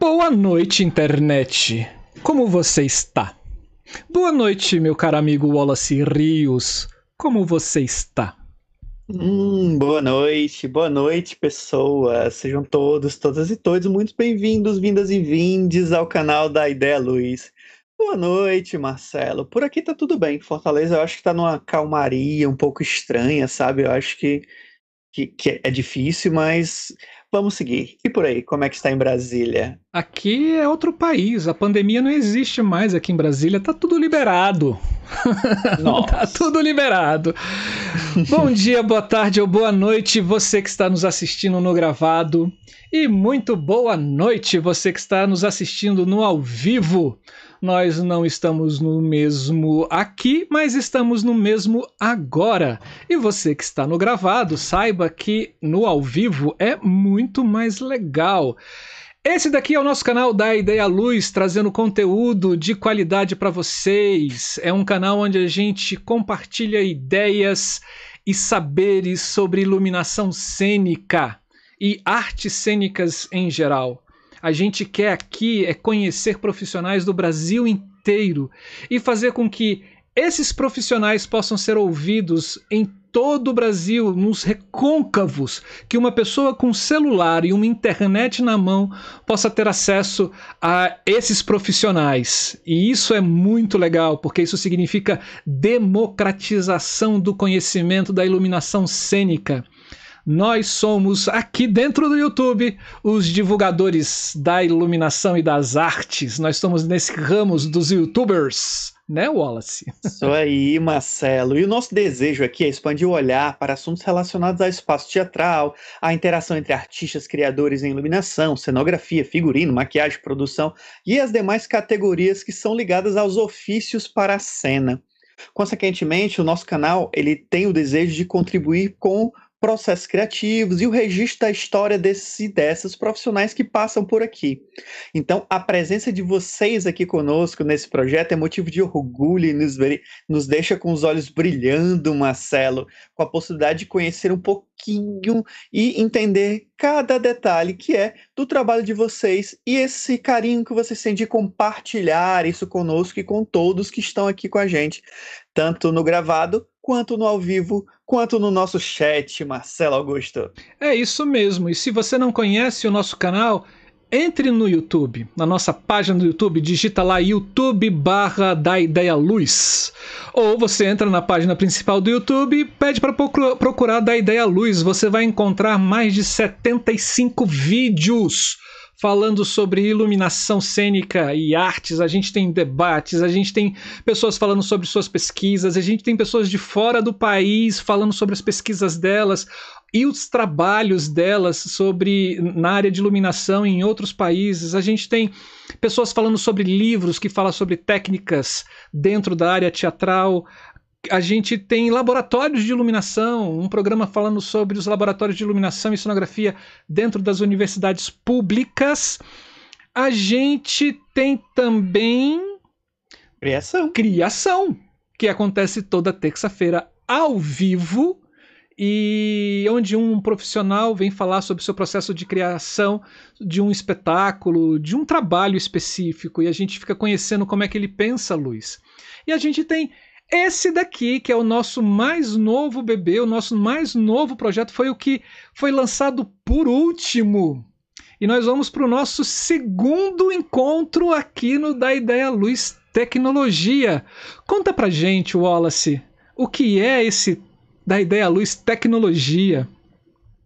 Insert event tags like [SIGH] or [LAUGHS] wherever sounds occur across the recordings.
Boa noite, internet. Como você está? Boa noite, meu caro amigo Wallace Rios. Como você está? Hum, boa noite, boa noite, pessoas. Sejam todos, todas e todos muito bem-vindos, vindas e vindes ao canal da Ideia Luz. Boa noite, Marcelo. Por aqui tá tudo bem. Fortaleza, eu acho que tá numa calmaria um pouco estranha, sabe? Eu acho que, que, que é difícil, mas Vamos seguir. E por aí, como é que está em Brasília? Aqui é outro país. A pandemia não existe mais aqui em Brasília. Tá tudo liberado. [LAUGHS] tá tudo liberado. Bom dia, boa tarde ou boa noite, você que está nos assistindo no gravado. E muito boa noite, você que está nos assistindo no ao vivo. Nós não estamos no mesmo aqui, mas estamos no mesmo agora. E você que está no gravado, saiba que no ao vivo é muito mais legal. Esse daqui é o nosso canal da Ideia Luz, trazendo conteúdo de qualidade para vocês. É um canal onde a gente compartilha ideias e saberes sobre iluminação cênica e artes cênicas em geral a gente quer aqui é conhecer profissionais do Brasil inteiro e fazer com que esses profissionais possam ser ouvidos em todo o Brasil, nos recôncavos, que uma pessoa com celular e uma internet na mão possa ter acesso a esses profissionais. E isso é muito legal, porque isso significa democratização do conhecimento da iluminação cênica. Nós somos aqui dentro do YouTube os divulgadores da iluminação e das artes. Nós estamos nesse ramo dos YouTubers, né, Wallace? Isso aí, Marcelo. E o nosso desejo aqui é expandir o olhar para assuntos relacionados ao espaço teatral, à interação entre artistas criadores em iluminação, cenografia, figurino, maquiagem, produção e as demais categorias que são ligadas aos ofícios para a cena. Consequentemente, o nosso canal ele tem o desejo de contribuir com processos criativos e o registro da história desses e dessas profissionais que passam por aqui. Então, a presença de vocês aqui conosco nesse projeto é motivo de orgulho e nos, nos deixa com os olhos brilhando, Marcelo, com a possibilidade de conhecer um pouquinho e entender cada detalhe que é do trabalho de vocês e esse carinho que vocês têm de compartilhar isso conosco e com todos que estão aqui com a gente, tanto no gravado quanto no ao vivo, quanto no nosso chat, Marcelo Augusto. É isso mesmo. E se você não conhece o nosso canal, entre no YouTube, na nossa página do YouTube, digita lá YouTube barra da Ideia Luz. Ou você entra na página principal do YouTube e pede para procurar da Ideia Luz. Você vai encontrar mais de 75 vídeos falando sobre iluminação cênica e artes, a gente tem debates, a gente tem pessoas falando sobre suas pesquisas, a gente tem pessoas de fora do país falando sobre as pesquisas delas e os trabalhos delas sobre na área de iluminação em outros países. A gente tem pessoas falando sobre livros que falam sobre técnicas dentro da área teatral a gente tem laboratórios de iluminação, um programa falando sobre os laboratórios de iluminação e sonografia dentro das universidades públicas. A gente tem também criação, criação que acontece toda terça-feira ao vivo e onde um profissional vem falar sobre o seu processo de criação de um espetáculo, de um trabalho específico, e a gente fica conhecendo como é que ele pensa, Luiz. E a gente tem esse daqui, que é o nosso mais novo bebê, o nosso mais novo projeto, foi o que foi lançado por último. E nós vamos para o nosso segundo encontro aqui no Da Ideia Luz Tecnologia. Conta pra gente, Wallace, o que é esse Da Ideia Luz Tecnologia?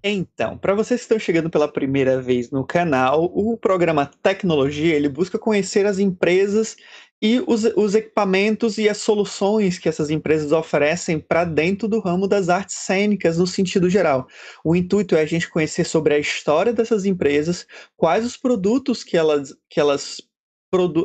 Então, para vocês que estão chegando pela primeira vez no canal, o programa Tecnologia ele busca conhecer as empresas e os, os equipamentos e as soluções que essas empresas oferecem para dentro do ramo das artes cênicas no sentido geral. O intuito é a gente conhecer sobre a história dessas empresas, quais os produtos que elas, que elas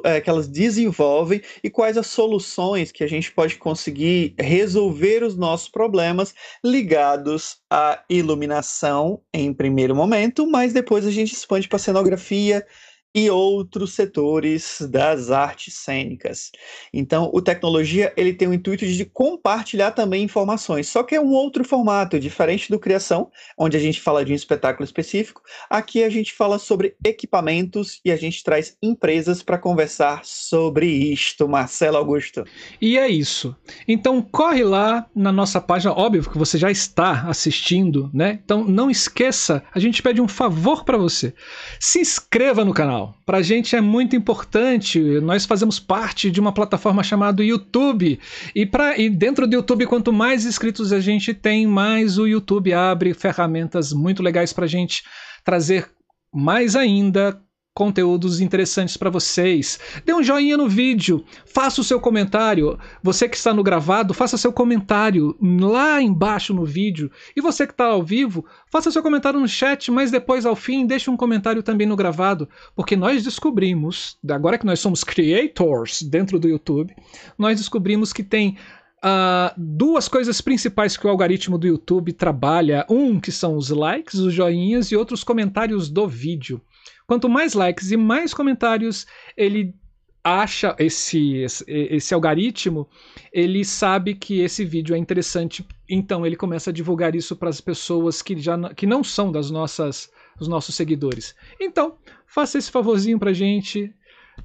é, que elas desenvolvem e quais as soluções que a gente pode conseguir resolver os nossos problemas ligados à iluminação em primeiro momento, mas depois a gente expande para cenografia, e outros setores das artes cênicas. Então, o tecnologia ele tem o intuito de compartilhar também informações, só que é um outro formato, diferente do criação, onde a gente fala de um espetáculo específico. Aqui a gente fala sobre equipamentos e a gente traz empresas para conversar sobre isto, Marcelo Augusto. E é isso. Então corre lá na nossa página, óbvio que você já está assistindo, né? Então não esqueça, a gente pede um favor para você. Se inscreva no canal canal. Para a gente é muito importante. Nós fazemos parte de uma plataforma chamada YouTube. E, pra, e dentro do YouTube, quanto mais inscritos a gente tem, mais o YouTube abre ferramentas muito legais para a gente trazer mais ainda conteúdos interessantes para vocês. Dê um joinha no vídeo, faça o seu comentário. Você que está no gravado, faça seu comentário lá embaixo no vídeo. E você que está ao vivo, faça seu comentário no chat, mas depois ao fim deixe um comentário também no gravado, porque nós descobrimos, agora que nós somos creators dentro do YouTube, nós descobrimos que tem Uh, duas coisas principais que o algoritmo do YouTube trabalha: um que são os likes, os joinhas e outros comentários do vídeo. Quanto mais likes e mais comentários ele acha esse, esse, esse algoritmo, ele sabe que esse vídeo é interessante, então ele começa a divulgar isso para as pessoas que já que não são das nossas os nossos seguidores. Então, faça esse favorzinho pra gente,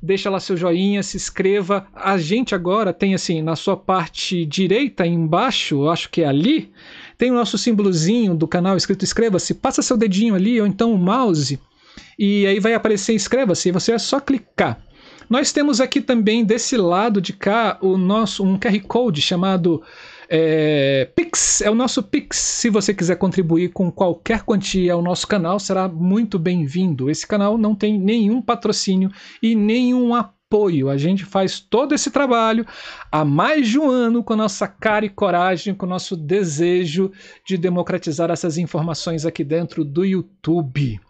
deixa lá seu joinha, se inscreva. A gente agora tem assim, na sua parte direita embaixo, acho que é ali, tem o nosso símbolozinho do canal escrito inscreva-se. Passa seu dedinho ali ou então o mouse e aí vai aparecer inscreva-se você é só clicar. Nós temos aqui também desse lado de cá o nosso um QR Code chamado é, Pix, é o nosso Pix. Se você quiser contribuir com qualquer quantia ao nosso canal, será muito bem-vindo. Esse canal não tem nenhum patrocínio e nenhum apoio. A gente faz todo esse trabalho há mais de um ano com nossa cara e coragem, com nosso desejo de democratizar essas informações aqui dentro do YouTube.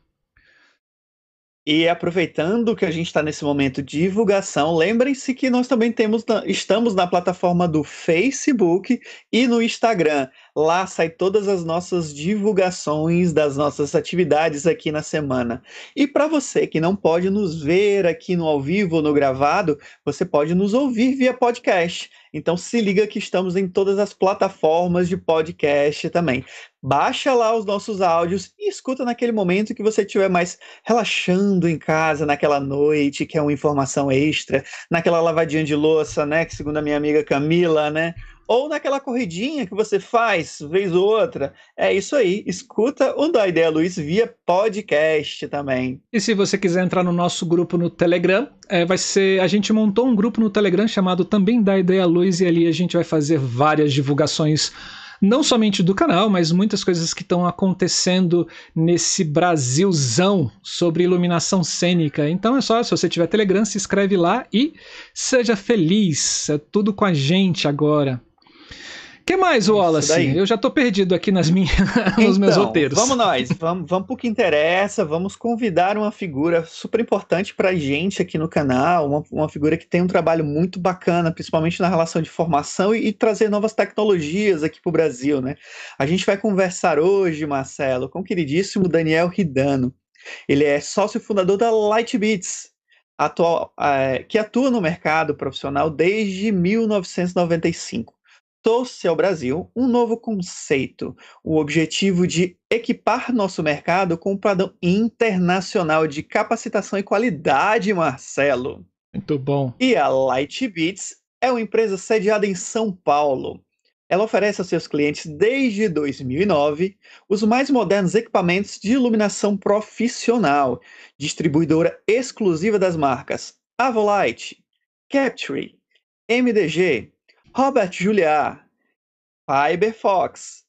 E aproveitando que a gente está nesse momento de divulgação, lembrem-se que nós também temos, estamos na plataforma do Facebook e no Instagram. Lá sai todas as nossas divulgações das nossas atividades aqui na semana. E para você que não pode nos ver aqui no ao vivo ou no gravado, você pode nos ouvir via podcast. Então se liga que estamos em todas as plataformas de podcast também. Baixa lá os nossos áudios e escuta naquele momento que você estiver mais relaxando em casa, naquela noite, que é uma informação extra, naquela lavadinha de louça, né? Que segundo a minha amiga Camila, né? ou naquela corridinha que você faz vez ou outra. É isso aí. Escuta o da Ideia Luiz via podcast também. E se você quiser entrar no nosso grupo no Telegram, é, vai ser. A gente montou um grupo no Telegram chamado também da Ideia Luz e ali a gente vai fazer várias divulgações. Não somente do canal, mas muitas coisas que estão acontecendo nesse Brasilzão sobre iluminação cênica. Então é só, se você tiver Telegram, se inscreve lá e seja feliz. É tudo com a gente agora que mais, Wallace? Eu já tô perdido aqui nas minhas, [LAUGHS] nos meus então, roteiros. Vamos nós, vamos, vamos pro que interessa, vamos convidar uma figura super importante pra gente aqui no canal, uma, uma figura que tem um trabalho muito bacana, principalmente na relação de formação e, e trazer novas tecnologias aqui pro Brasil, né? A gente vai conversar hoje, Marcelo, com o queridíssimo Daniel Ridano. Ele é sócio fundador da Lightbeats, atual, é, que atua no mercado profissional desde 1995 trouxe ao Brasil um novo conceito, o objetivo de equipar nosso mercado com um padrão internacional de capacitação e qualidade, Marcelo. Muito bom. E a Lightbeats é uma empresa sediada em São Paulo. Ela oferece aos seus clientes desde 2009 os mais modernos equipamentos de iluminação profissional, distribuidora exclusiva das marcas Avolite, Capture, MDG, Robert Juliar, Fiberfox,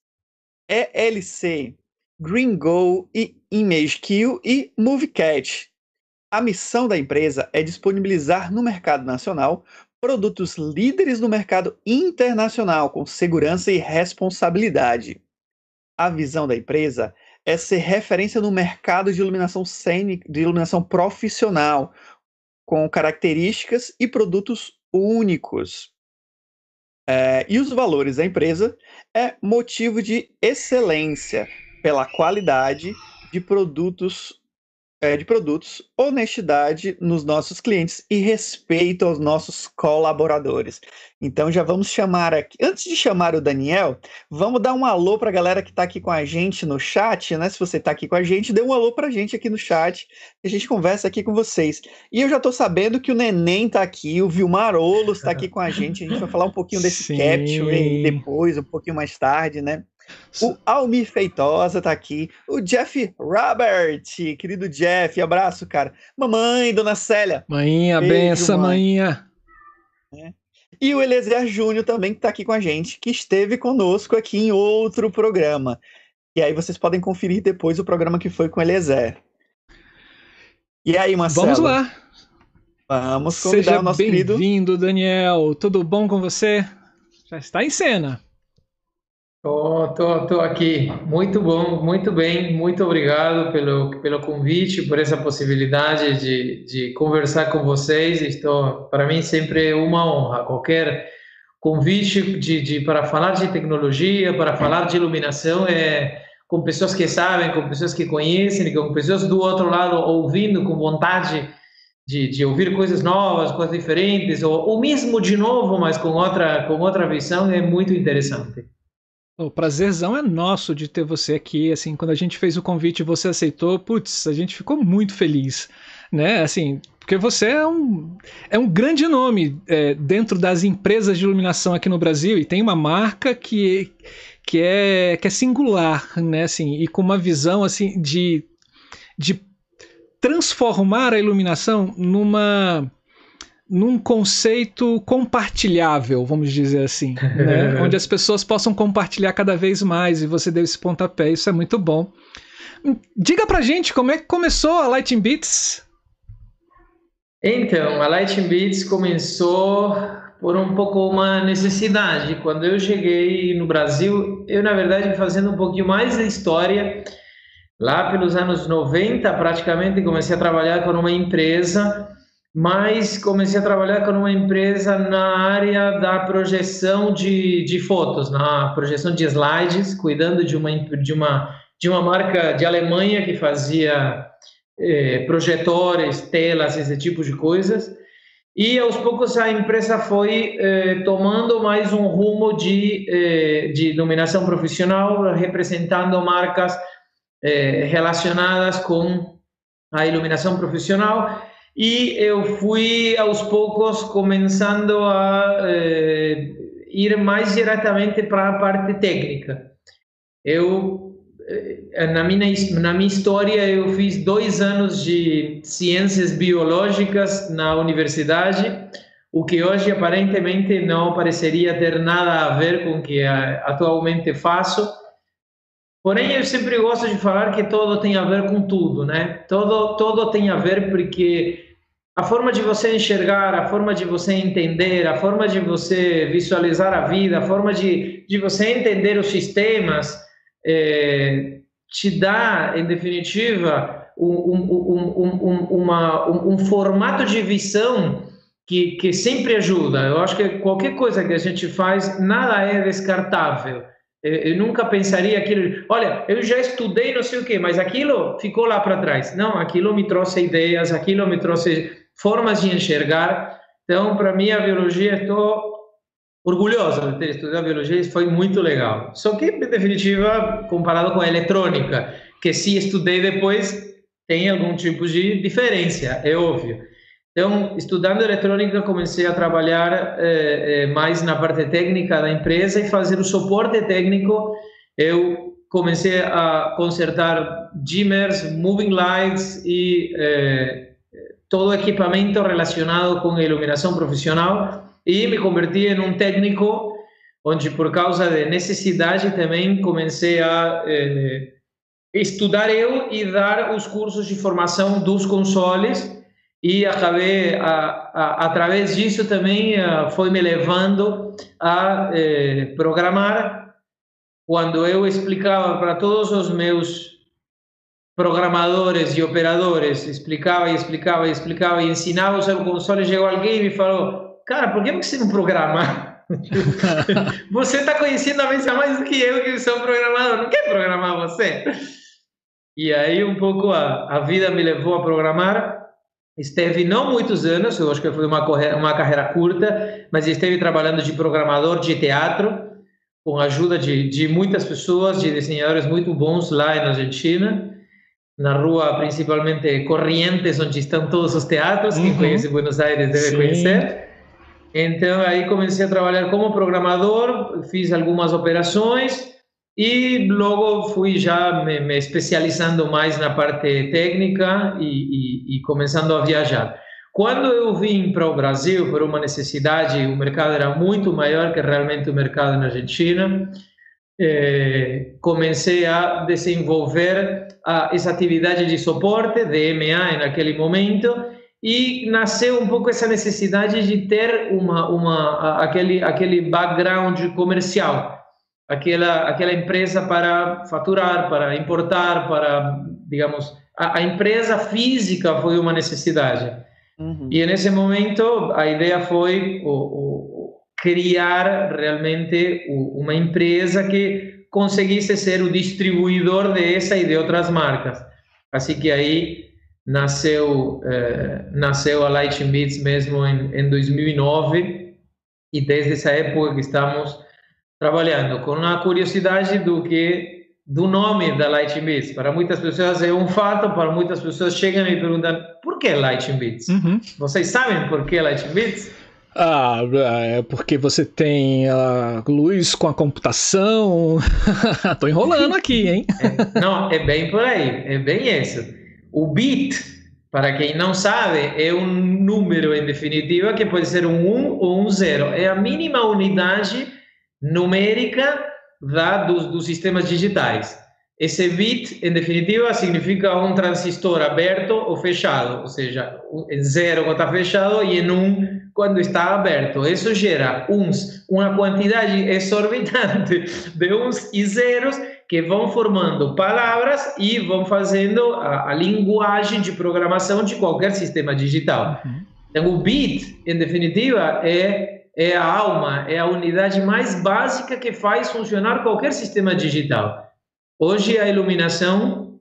ELC, GreenGo e ImageKill e MovieCat. A missão da empresa é disponibilizar no mercado nacional produtos líderes no mercado internacional com segurança e responsabilidade. A visão da empresa é ser referência no mercado de iluminação cênica, de iluminação profissional, com características e produtos únicos. É, e os valores da empresa é motivo de excelência pela qualidade de produtos de produtos, honestidade nos nossos clientes e respeito aos nossos colaboradores. Então já vamos chamar aqui. Antes de chamar o Daniel, vamos dar um alô para a galera que está aqui com a gente no chat, né? Se você está aqui com a gente, dê um alô para a gente aqui no chat, a gente conversa aqui com vocês. E eu já estou sabendo que o Neném está aqui, o Vilmar Olos está aqui com a gente. A gente vai falar um pouquinho desse [LAUGHS] Sim. capture depois, um pouquinho mais tarde, né? O Almir Feitosa tá aqui. O Jeff Robert, querido Jeff, abraço, cara. Mamãe, dona Célia. Maninha, benção, maninha. É. E o Eliezer Júnior também que tá aqui com a gente, que esteve conosco aqui em outro programa. E aí vocês podem conferir depois o programa que foi com o Eliezer. E aí, Marcelo? Vamos lá. Vamos convidar Seja o nosso querido... bem-vindo, Daniel. Tudo bom com você? Já está em cena. Tô, tô, tô aqui. Muito bom, muito bem. Muito obrigado pelo, pelo convite, por essa possibilidade de, de conversar com vocês. Estou, para mim, sempre é uma honra. Qualquer convite de, de, para falar de tecnologia, para falar de iluminação, é com pessoas que sabem, com pessoas que conhecem, com pessoas do outro lado ouvindo com vontade de, de ouvir coisas novas, coisas diferentes, ou, ou mesmo de novo, mas com outra, com outra visão, é muito interessante. O prazerzão é nosso de ter você aqui. Assim, quando a gente fez o convite e você aceitou, putz, a gente ficou muito feliz, né? Assim, porque você é um, é um grande nome é, dentro das empresas de iluminação aqui no Brasil e tem uma marca que, que, é, que é singular, né? Assim, e com uma visão assim de, de transformar a iluminação numa num conceito compartilhável, vamos dizer assim, né? [LAUGHS] onde as pessoas possam compartilhar cada vez mais e você deu esse pontapé, isso é muito bom. Diga pra gente como é que começou a Lighting Beats. Então, a Lighting Beats começou por um pouco uma necessidade. Quando eu cheguei no Brasil, eu na verdade fazendo um pouquinho mais de história, lá pelos anos 90, praticamente comecei a trabalhar com uma empresa mas comecei a trabalhar com uma empresa na área da projeção de, de fotos, na projeção de slides, cuidando de uma, de uma, de uma marca de Alemanha que fazia eh, projetores, telas, esse tipo de coisas. E aos poucos a empresa foi eh, tomando mais um rumo de, eh, de iluminação profissional, representando marcas relacionadas com a iluminação profissional e eu fui aos poucos começando a eh, ir mais diretamente para a parte técnica. Eu eh, na minha na minha história eu fiz dois anos de ciências biológicas na universidade, o que hoje aparentemente não pareceria ter nada a ver com o que atualmente faço Porém, eu sempre gosto de falar que todo tem a ver com tudo, né? Todo, todo tem a ver porque a forma de você enxergar, a forma de você entender, a forma de você visualizar a vida, a forma de, de você entender os sistemas, é, te dá, em definitiva, um, um, um, uma, um, formato de visão que, que sempre ajuda. Eu acho que qualquer coisa que a gente faz, nada é descartável. Eu nunca pensaria aquilo. Olha, eu já estudei não sei o quê, mas aquilo ficou lá para trás. Não, aquilo me trouxe ideias, aquilo me trouxe formas de enxergar. Então, para mim, a biologia, estou orgulhosa de ter estudado biologia, foi muito legal. Só que, em definitiva, comparado com a eletrônica, que se estudei depois, tem algum tipo de diferença, é óbvio. Então, estudando eletrônica, comecei a trabalhar eh, eh, mais na parte técnica da empresa e fazer o suporte técnico. Eu comecei a consertar dimmers, moving lights e eh, todo equipamento relacionado com a iluminação profissional e me converti em um técnico onde, por causa de necessidade, também comecei a estudar eu e dar os cursos de formação dos consoles e acabei, a, a, através disso também, a, foi me levando a eh, programar. Quando eu explicava para todos os meus programadores e operadores, explicava e explicava e explicava e ensinava o seu console, chegou alguém e falou, cara, por [LAUGHS] que você não programa? você está conhecendo a mesa mais do que eu, que sou programador, não quer programar você? E aí um pouco a, a vida me levou a programar. Esteve não muitos anos, eu acho que foi uma, uma carreira curta, mas esteve trabalhando de programador de teatro, com a ajuda de, de muitas pessoas, de desenhadores muito bons lá na Argentina na rua, principalmente Corrientes, onde estão todos os teatros. Uhum. Quem conhece Buenos Aires deve Sim. conhecer. Então, aí comecei a trabalhar como programador, fiz algumas operações e logo fui já me, me especializando mais na parte técnica e, e, e, começando a viajar. Quando eu vim para o Brasil por uma necessidade, o mercado era muito maior que realmente o mercado na Argentina, eh, comecei a desenvolver a, essa atividade de suporte, de MA naquele momento, e nasceu um pouco essa necessidade de ter uma, uma aquele aquele background comercial aquela aquela empresa para faturar para importar para digamos a, a empresa física foi uma necessidade uhum. e nesse momento a ideia foi o, criar realmente uma empresa que conseguisse ser o distribuidor dessa e de outras marcas assim que aí nasceu eh, nasceu a Lighting Beats mesmo em, em 2009 e desde essa época que estamos trabalhando com a curiosidade do que do nome da Lighting Beats. Para muitas pessoas é um fato, para muitas pessoas chegam e perguntam por que Lighting Beats? Uhum. Vocês sabem por que Lighting Beats? Ah, é porque você tem a luz com a computação. [LAUGHS] Tô enrolando [LAUGHS] aqui, hein? É, não, é bem por aí, é bem isso. O bit, para quem não sabe, é um número em definitiva que pode ser um 1 ou um 0. É a mínima unidade numérica da, dos, dos sistemas digitais. Esse bit, em definitiva, significa um transistor aberto ou fechado, ou seja, em zero quando está fechado e em um quando está aberto. Isso gera uns, uma quantidade [LAUGHS] exorbitante de uns e zeros que vão formando palavras e vão fazendo a, a linguagem de programação de qualquer sistema digital. Então, o bit, em definitiva, é, é a alma, é a unidade mais básica que faz funcionar qualquer sistema digital. Hoje, a iluminação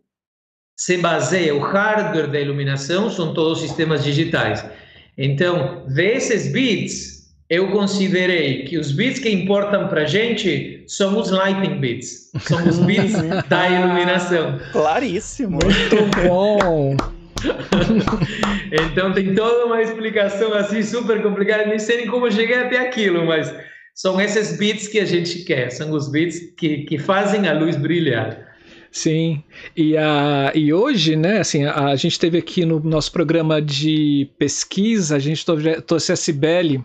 se baseia, o hardware da iluminação são todos sistemas digitais. Então, desses bits, eu considerei que os bits que importam para a gente são os lighting bits, são os [LAUGHS] bits da iluminação. Claríssimo. Muito bom. [LAUGHS] então tem toda uma explicação assim super complicada, nem sei nem como cheguei até aquilo, mas são esses bits que a gente quer, são os bits que, que fazem a luz brilhar. Sim, e, a, e hoje, né, assim, a, a gente teve aqui no nosso programa de pesquisa, a gente trouxe a Cibele,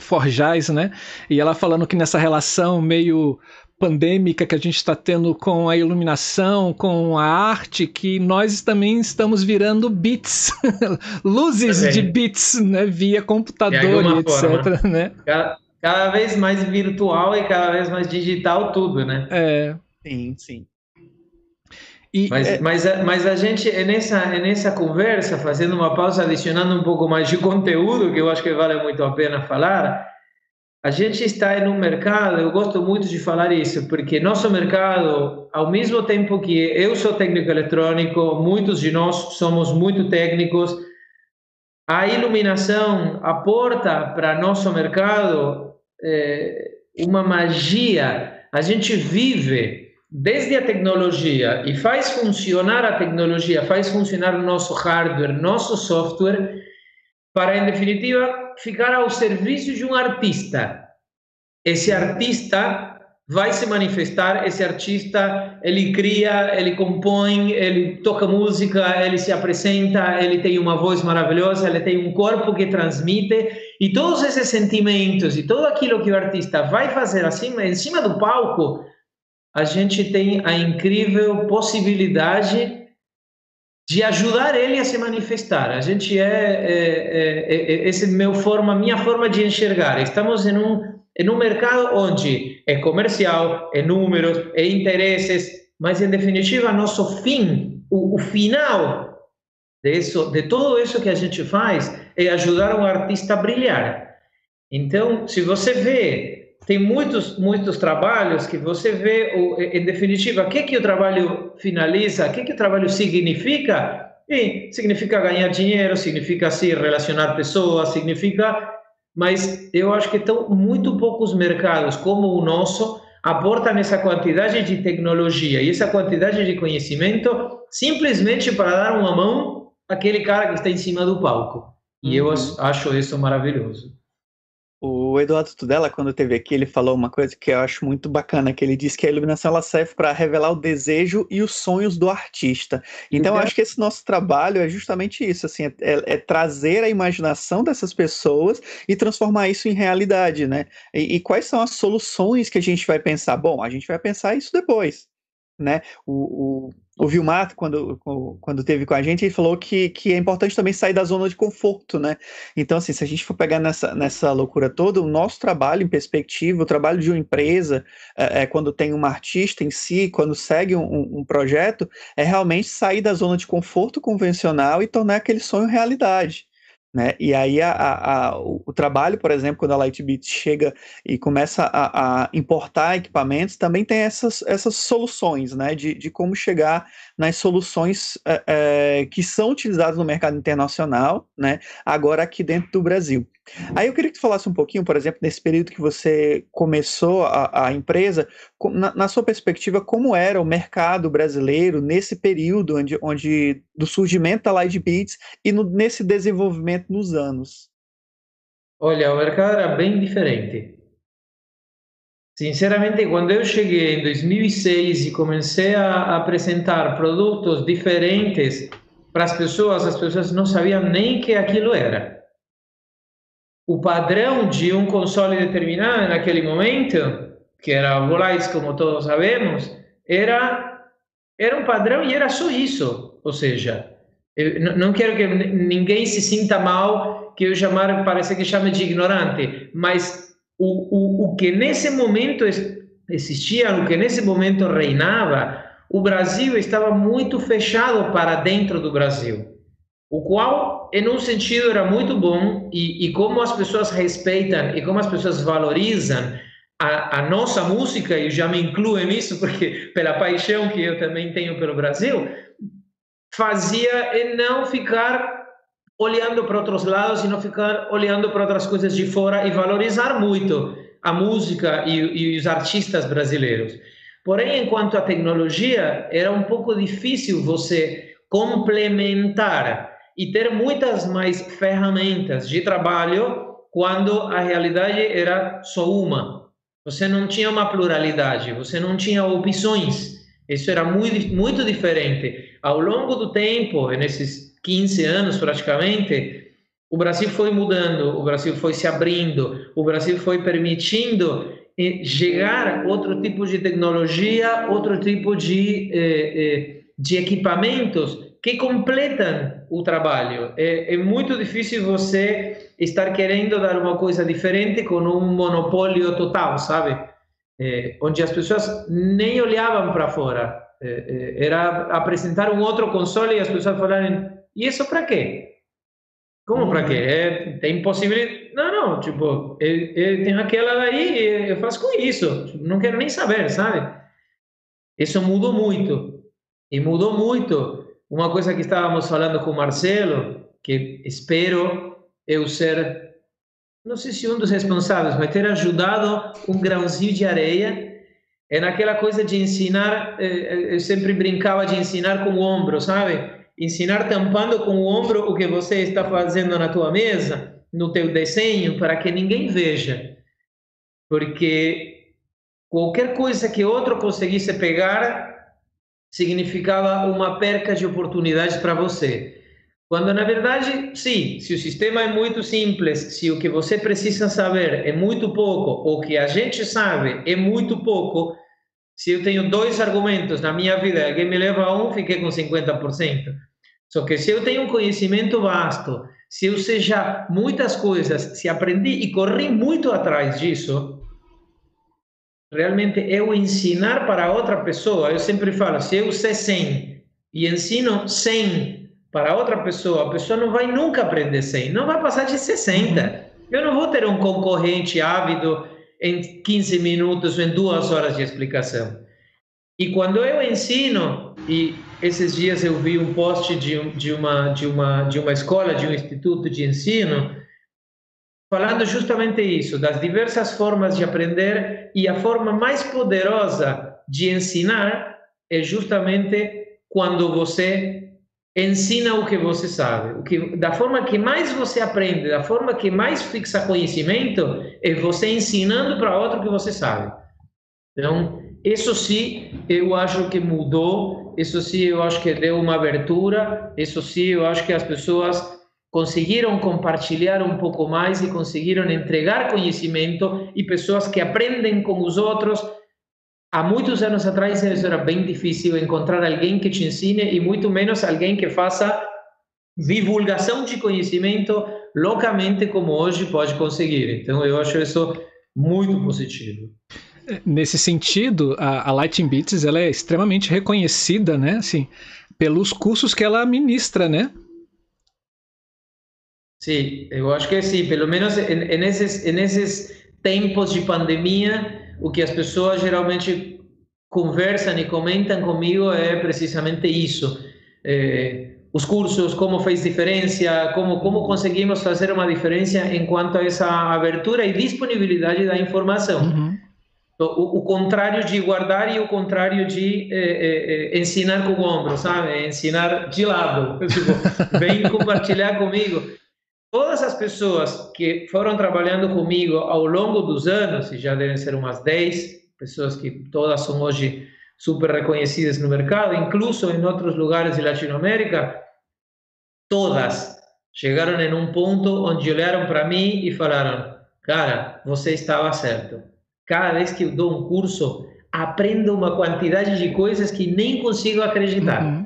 Forjais, né? E ela falando que nessa relação meio pandêmica que a gente está tendo com a iluminação, com a arte, que nós também estamos virando bits, [LAUGHS] luzes é. de bits, né? Via computador e etc, forma. né? Cada, cada, vez mais virtual e cada vez mais digital tudo, né? É. Sim, sim. E, mas, é... mas, a, mas a gente, é nessa, é nessa conversa, fazendo uma pausa, adicionando um pouco mais de [LAUGHS] conteúdo, que eu acho que vale muito a pena falar, a gente está em um mercado, eu gosto muito de falar isso, porque nosso mercado, ao mesmo tempo que eu sou técnico eletrônico, muitos de nós somos muito técnicos, a iluminação aporta para nosso mercado é, uma magia. A gente vive desde a tecnologia e faz funcionar a tecnologia, faz funcionar o nosso hardware, nosso software, para, em definitiva, ficar ao serviço de um artista. Esse artista vai se manifestar, esse artista, ele cria, ele compõe, ele toca música, ele se apresenta, ele tem uma voz maravilhosa, ele tem um corpo que transmite, e todos esses sentimentos e tudo aquilo que o artista vai fazer acima, em cima do palco, a gente tem a incrível possibilidade de ajudar ele a se manifestar. A gente é, é, é, é esse meu forma, minha forma de enxergar. Estamos em um em um mercado onde é comercial, é números, é interesses, mas em definitiva nosso fim, o, o final de, isso, de tudo isso que a gente faz é ajudar um artista a brilhar. Então, se você vê tem muitos muitos trabalhos que você vê, em definitiva, o que que o trabalho finaliza, o que que o trabalho significa? E significa ganhar dinheiro, significa se relacionar pessoas, significa. Mas eu acho que estão muito poucos mercados como o nosso aportam essa quantidade de tecnologia e essa quantidade de conhecimento simplesmente para dar uma mão àquele cara que está em cima do palco. E uhum. eu acho isso maravilhoso. O Eduardo Tudela, quando teve aqui, ele falou uma coisa que eu acho muito bacana, que ele disse que a iluminação ela serve para revelar o desejo e os sonhos do artista. Então, uhum. eu acho que esse nosso trabalho é justamente isso, assim, é, é, trazer a imaginação dessas pessoas e transformar isso em realidade, né? E, e quais são as soluções que a gente vai pensar? Bom, a gente vai pensar isso depois, né? O, o, o Vilmar, quando, quando teve com a gente, ele falou que, que é importante também sair da zona de conforto, né? Então, assim, se a gente for pegar nessa, nessa loucura toda, o nosso trabalho em perspectiva, o trabalho de uma empresa, é, é quando tem um artista em si, quando segue um, um, projeto, é realmente sair da zona de conforto convencional e tornar aquele sonho realidade. Né? E aí a, a, a, o, o, trabalho, por exemplo, quando a Lightbeat chega e começa a, importar equipamentos, também tem essas, essas soluções né? de, de como chegar nas soluções é, que são utilizadas no mercado internacional, né? agora aqui dentro do Brasil. Aí eu queria que tu falasse um pouquinho, por exemplo, nesse período que você começou a, a empresa, na, na, sua perspectiva, como era o mercado brasileiro nesse período onde, onde do surgimento da Lightbeats e no, nesse desenvolvimento nos anos? Olha, o mercado era bem diferente. Sinceramente, quando eu cheguei em 2006 e comecei a apresentar produtos diferentes para as pessoas, as pessoas não sabiam nem que aquilo era o padrão de um console determinado naquele momento, que era o Volais, como todos sabemos, era era um padrão e era só isso. Ou seja, não quero que ninguém se sinta mal que eu chamar, parece que chame de ignorante, mas o, o, o que nesse momento existia, o que nesse momento reinava, o Brasil estava muito fechado para dentro do Brasil o qual, em um sentido, era muito bom, e, e como as pessoas respeitam e como as pessoas valorizam a, a, nossa música, e já me incluo nisso, porque pela paixão que eu também tenho pelo Brasil, fazia em não ficar olhando para outros lados e não ficar olhando para outras coisas de fora e valorizar muito a música e, e os artistas brasileiros. Porém, enquanto a tecnologia, era um pouco difícil você complementar e ter muitas mais ferramentas de trabalho quando a realidade era só uma. Você não tinha uma pluralidade, você não tinha opções. Isso era muito, muito diferente. Ao longo do tempo, nesses 15 anos praticamente, o Brasil foi mudando, o Brasil foi se abrindo, o Brasil foi permitindo eh, chegar outro tipo de tecnologia, outro tipo de, eh, eh, de equipamentos que completam o trabalho. É, é, muito difícil você estar querendo dar uma coisa diferente com um monopólio total, sabe? É, onde as pessoas nem olhavam para fora. É, é, era apresentar um outro console e as pessoas falarem: e isso para quê? Como para quê? É, é impossível. Não, não, tipo, eu, eu tenho aquela daí, eu faço com isso. Não quero nem saber, sabe? Isso mudou muito. E mudou muito uma coisa que estávamos falando com o Marcelo, que espero eu ser, não sei se um dos responsáveis, mas ter ajudado um grãozinho de areia, é naquela coisa de ensinar, eh, eh, eu sempre brincava de ensinar com o ombro, sabe? Ensinar tampando com o ombro o que você está fazendo na tua mesa, no teu desenho, para que ninguém veja. Porque qualquer coisa que outro conseguisse pegar, significava uma perca de oportunidades para você. Quando na verdade, sim, se o sistema é muito simples, se o que você precisa saber é muito pouco, ou o que a gente sabe é muito pouco, se eu tenho dois argumentos na minha vida que me leva a um, fiquei com 50%. Só que se eu tenho um conhecimento vasto, se eu seja muitas coisas, se aprendi e corri muito atrás disso, realmente eu ensinar para outra pessoa, eu sempre falo, se eu sei 100 e ensino 100 para outra pessoa, a pessoa não vai nunca aprender 100, não vai passar de 60. Uhum. Eu não vou ter um concorrente ávido em 15 minutos em duas horas de explicação. E quando eu ensino, e esses dias eu vi um post de, de, uma, de, uma, de uma escola, de um instituto de ensino, falando justamente isso, das diversas formas de aprender, e a forma mais poderosa de ensinar é justamente quando você ensina o que você sabe. O que, da forma que mais você aprende, da forma que mais fixa conhecimento, é você ensinando para outro que você sabe. Então, isso sim, eu acho que mudou, isso sim, eu acho que deu uma abertura, isso sim, eu acho que as pessoas conseguiram compartilhar um pouco mais e conseguiram entregar conhecimento e pessoas que aprendem com os outros. Há muitos anos atrás isso era bem difícil encontrar alguém que te ensine e muito menos alguém que faça divulgação de conhecimento loucamente como hoje pode conseguir. Então eu acho isso muito positivo. Nesse sentido, a, a Lighting Beats ela é extremamente reconhecida, né? Assim, pelos cursos que ela ministra, né? Sim, eu acho que sim. Pelo menos nesses, nesses tempos de pandemia, o que as pessoas geralmente conversam e comentam comigo é precisamente isso. É, os cursos, como fez diferença, como, como conseguimos fazer uma diferença em quanto a essa abertura e disponibilidade da informação. Uhum. O, o, contrário de guardar e o contrário de eh, eh ensinar com o ombro, sabe? Ensinar de lado. [LAUGHS] Tipo, vem compartilhar comigo todas as pessoas que foram trabalhando comigo ao longo dos anos, e já devem ser umas 10 pessoas que todas são hoje super reconhecidas no mercado, incluso em outros lugares de Latinoamérica, todas chegaram em um ponto onde olharam para mim e falaram: Cara, você estava certo. Cada vez que eu dou um curso, aprendo uma quantidade de coisas que nem consigo acreditar. Uhum.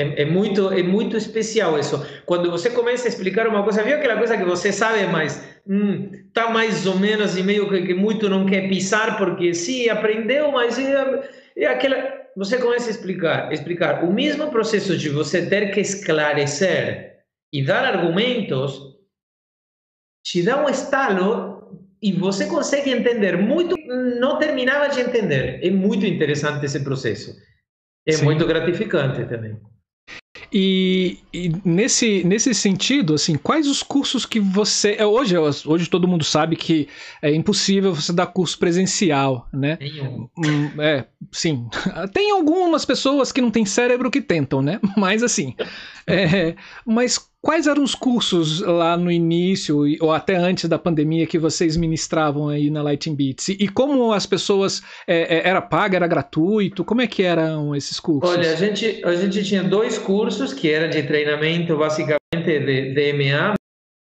É, é, muito, é muito especial isso. Quando você começa a explicar uma coisa, viu aquela coisa que você sabe, mas hum, tá mais ou menos e meio que, que muito não quer pisar, porque sim, aprendeu, mas é, é aquela. Você começa a explicar, explicar o mesmo processo de você ter que esclarecer e dar argumentos, te dá um estalo e você consegue entender muito, não terminava de entender. É muito interessante esse processo. É Sim. muito gratificante também. E, e, nesse, nesse sentido, assim, quais os cursos que você. É, hoje, hoje todo mundo sabe que é impossível você dar curso presencial, né? Nenhum. Hum, é, sim. [LAUGHS] Tem algumas pessoas que não têm cérebro que tentam, né? [LAUGHS] Mas assim. É, mas Quais eram os cursos lá no início ou até antes da pandemia que vocês ministravam aí na Lighting Beats? E, como as pessoas é, é, era paga, era gratuito? Como é que eram esses cursos? Olha, a gente a gente tinha dois cursos que era de treinamento basicamente de DMA,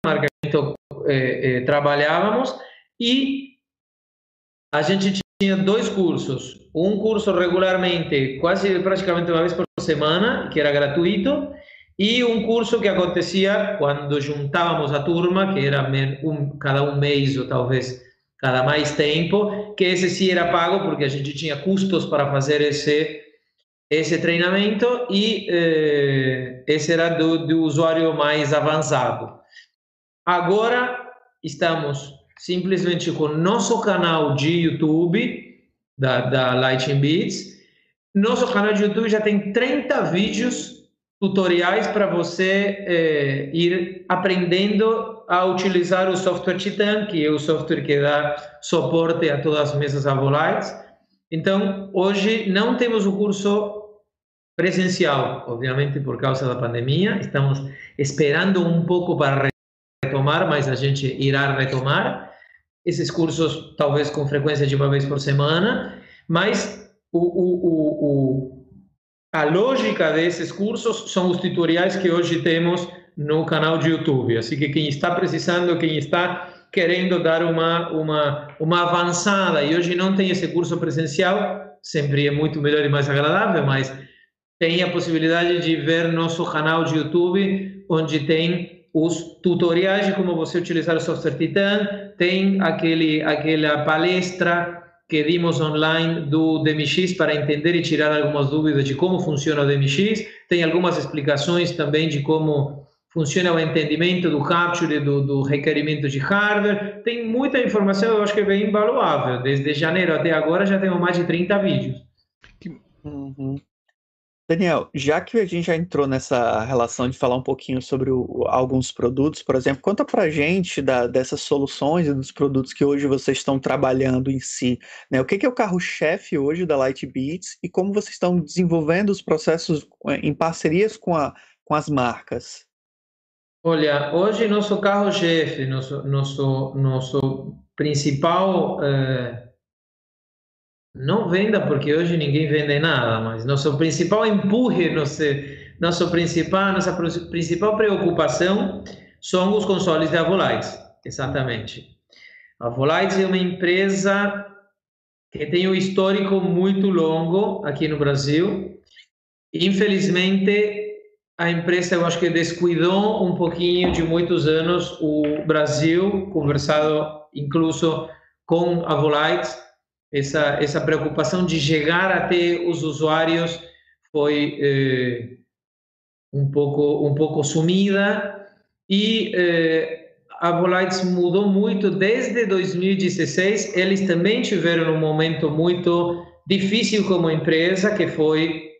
marcamento é, é, trabalhávamos e a gente tinha dois cursos, um curso regularmente, quase praticamente uma vez por semana, que era gratuito e um curso que acontecia quando juntávamos a turma, que era um, cada um mês ou talvez cada mais tempo, que esse sim era pago porque a gente tinha custos para fazer esse esse treinamento e eh, esse era do, usuário mais avançado. Agora estamos simplesmente com nosso canal de YouTube da, da Lighting Beats. Nosso canal de YouTube já tem 30 vídeos tutoriais para você é, ir aprendendo a utilizar o software Titan, que é o software que dá suporte a todas as mesas Avolites. Então, hoje não temos o curso presencial, obviamente por causa da pandemia. Estamos esperando um pouco para retomar, mas a gente irá retomar esses cursos, talvez com frequência de uma vez por semana. Mas o, o, o, o a lógica desses cursos são os tutoriais que hoje temos no canal de YouTube. Assim que quem está precisando, quem está querendo dar uma, uma, uma avançada e hoje não tem esse curso presencial, sempre é muito melhor e mais agradável, mas tem a possibilidade de ver nosso canal de YouTube, onde tem os tutoriais de como você utilizar o software Titan, tem aquele, aquela palestra que dimos online do DMX para entender e tirar algumas dúvidas de como funciona o DMX. Tem algumas explicações também de como funciona o entendimento do capture, do, do requerimento de hardware. Tem muita informação, eu acho que é bem invaluável. Desde janeiro até agora já temos mais de 30 vídeos. Uhum. Daniel, já que a gente já entrou nessa relação de falar um pouquinho sobre o, alguns produtos, por exemplo, conta pra gente da, dessas soluções e dos produtos que hoje vocês estão trabalhando em si. Né? O que, que é o carro-chefe hoje da Lightbeats e como vocês estão desenvolvendo os processos eh, em parcerias com, a, com as marcas? Olha, hoje nosso carro-chefe, nosso, nosso, nosso principal eh, não venda, porque hoje ninguém vende nada, mas nosso principal empurre, nosso, nosso principal, nossa principal preocupação são os consoles da Volites, exatamente. A Volites é uma empresa que tem um histórico muito longo aqui no Brasil. Infelizmente, a empresa, eu acho que descuidou um pouquinho de muitos anos o Brasil, conversado incluso com a Volites, essa, essa preocupação de chegar até os usuários foi eh, um pouco um pouco sumida e eh, a Volites mudou muito desde 2016. Eles também tiveram um momento muito difícil como empresa, que foi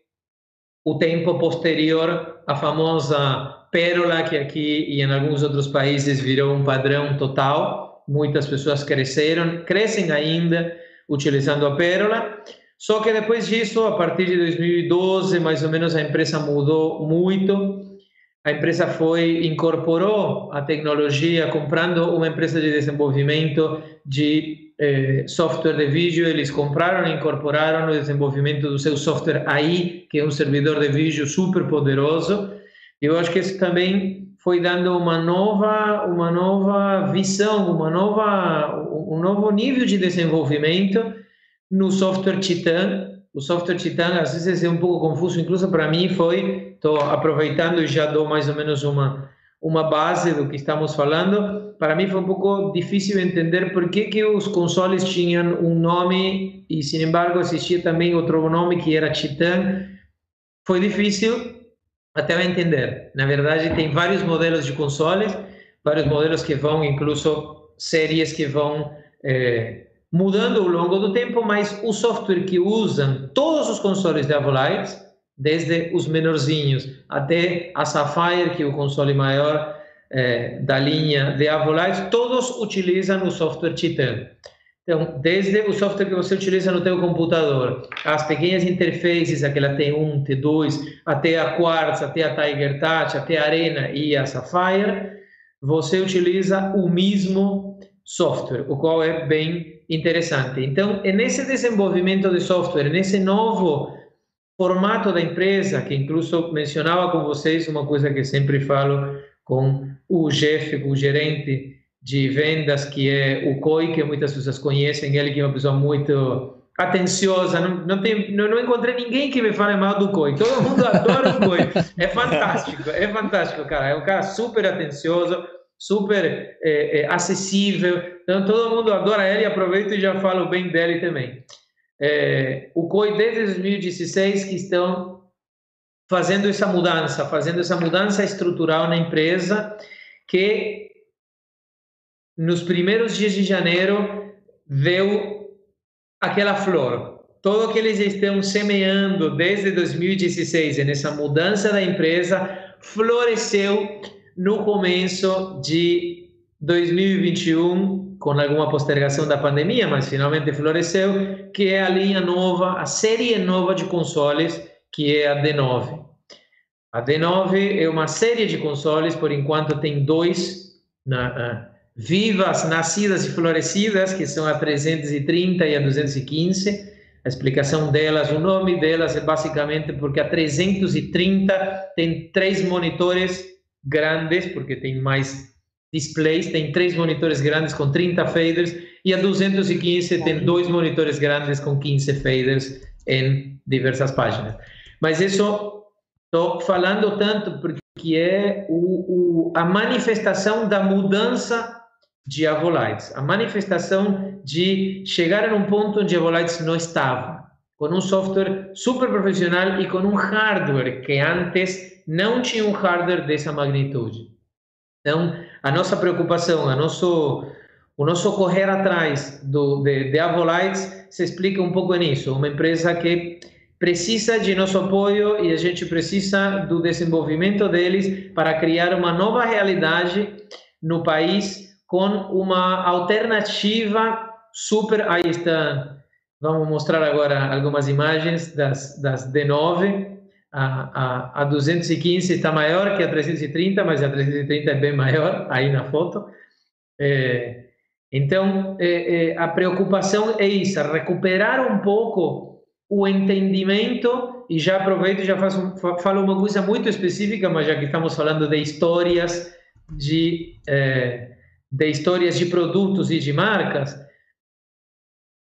o tempo posterior à famosa pérola, que aqui e em alguns outros países virou um padrão total. Muitas pessoas cresceram, crescem ainda utilizando a Pérola. Só que depois disso, a partir de 2012, mais ou menos, a empresa mudou muito. A empresa foi incorporou a tecnologia, comprando uma empresa de desenvolvimento de eh, software de vídeo. Eles compraram e incorporaram o desenvolvimento do seu software AI, que é um servidor de vídeo super poderoso. Eu acho que isso também foi dando uma nova, uma nova visão, uma nova, um novo nível de desenvolvimento no software Titan. O software Titan às vezes é um pouco confuso, incluso para mim foi. Estou aproveitando e já dou mais ou menos uma uma base do que estamos falando. Para mim foi um pouco difícil entender por que, que os consoles tinham um nome e, sin embargo, existia também outro nome que era Titan. Foi difícil, até eu entender. Na verdade, tem vários modelos de consoles, vários modelos que vão, incluso séries que vão é, mudando ao longo do tempo, mas o software que usam todos os consoles da Avolites, desde os menorzinhos até a Sapphire, que é o console maior é, da linha de Avolites, todos utilizam o software Titan. Então, desde o software que você utiliza no teu computador, as pequenas interfaces, aquela T1, T2, até a Quartz, até a Tiger Touch, até a Arena e a Sapphire, você utiliza o mesmo software, o qual é bem interessante. Então, é nesse desenvolvimento de software, nesse novo formato da empresa, que incluso mencionava com vocês uma coisa que sempre falo com o chefe, o gerente, de vendas, que é o COI, que muitas pessoas conhecem, ele que é uma pessoa muito atenciosa, não, não, tem, não, não, encontrei ninguém que me fale mal do COI, todo mundo adora o COI, é fantástico, é fantástico, cara, é um cara super atencioso, super é, é, acessível, então todo mundo adora ele, aproveito e já falo bem dele também. É, o COI desde 2016 que estão fazendo essa mudança, fazendo essa mudança estrutural na empresa, que nos primeiros dias de janeiro, veio aquela flor. Todo o que eles estão semeando desde 2016, nessa mudança da empresa, floresceu no começo de 2021, com alguma postergação da pandemia, mas finalmente floresceu, que é a linha nova, a série nova de consoles, que é a D9. A D9 é uma série de consoles, por enquanto tem dois na, vivas, nascidas e florescidas, que são a 330 e a 215. A explicação delas, o nome delas é basicamente porque a 330 tem três monitores grandes, porque tem mais displays, tem três monitores grandes com 30 faders, e a 215 tem dois monitores grandes com 15 faders em diversas páginas. Mas isso estou falando tanto porque é o, o, a manifestação da mudança de Avolites, a manifestação de chegar a um ponto onde Avolites não estava, com um software super profissional e com um hardware que antes não tinham hardware dessa magnitude. Então, a nossa preocupação, a nosso, o nosso correr atrás do, de, de Avolites se explica um pouco nisso. Uma empresa que precisa de nosso apoio e a gente precisa do desenvolvimento deles para criar uma nova realidade no país com uma alternativa super. Aí está. Vamos mostrar agora algumas imagens das, das D9. A, a, a 215 está maior que a 330, mas a 330 é bem maior aí na foto. É, então, é, é, a preocupação é isso, recuperar um pouco o entendimento, e já aproveito e já faço, falo uma coisa muito específica, mas já que estamos falando de histórias, de, é, de histórias de produtos e de marcas,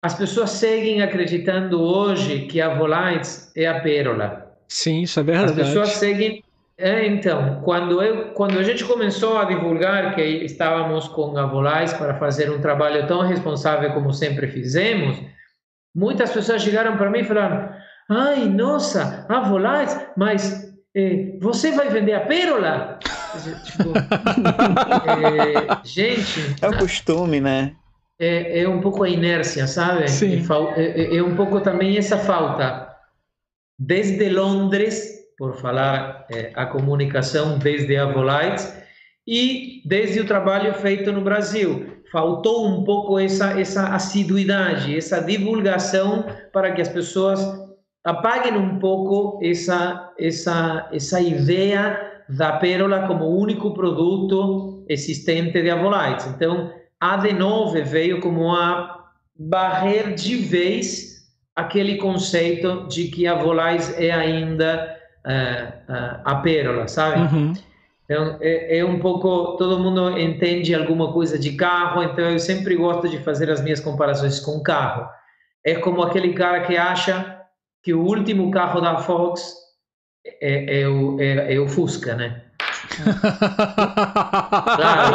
as pessoas seguem acreditando hoje que a Volites é a pérola. Sim, isso é verdade. As pessoas seguem. É, então, quando, eu, quando a gente começou a divulgar que estávamos com a Volais para fazer um trabalho tão responsável como sempre fizemos, muitas pessoas chegaram para mim e falaram: Ai, nossa, a Volais, mas eh, você vai vender a pérola? Tipo, [LAUGHS] é, gente. É o costume, né? É, é um pouco a inércia, sabe? Sim. É, é, é um pouco também essa falta desde Londres, por falar é, a comunicação desde a Volites, e desde o trabalho feito no Brasil. Faltou um pouco essa, essa assiduidade, essa divulgação para que as pessoas apaguem um pouco essa, essa, essa ideia da pérola como único produto existente de Avolites. Então, a D9 veio como a barrer de vez aquele conceito de que a Volais é ainda uh, uh, a pérola, sabe? Uhum. Então, é, é, um pouco, todo mundo entende alguma coisa de carro, então eu sempre gosto de fazer as minhas comparações com carro. É como aquele cara que acha que o último carro da Fox é, é, o, é, é o Fusca, né? claro,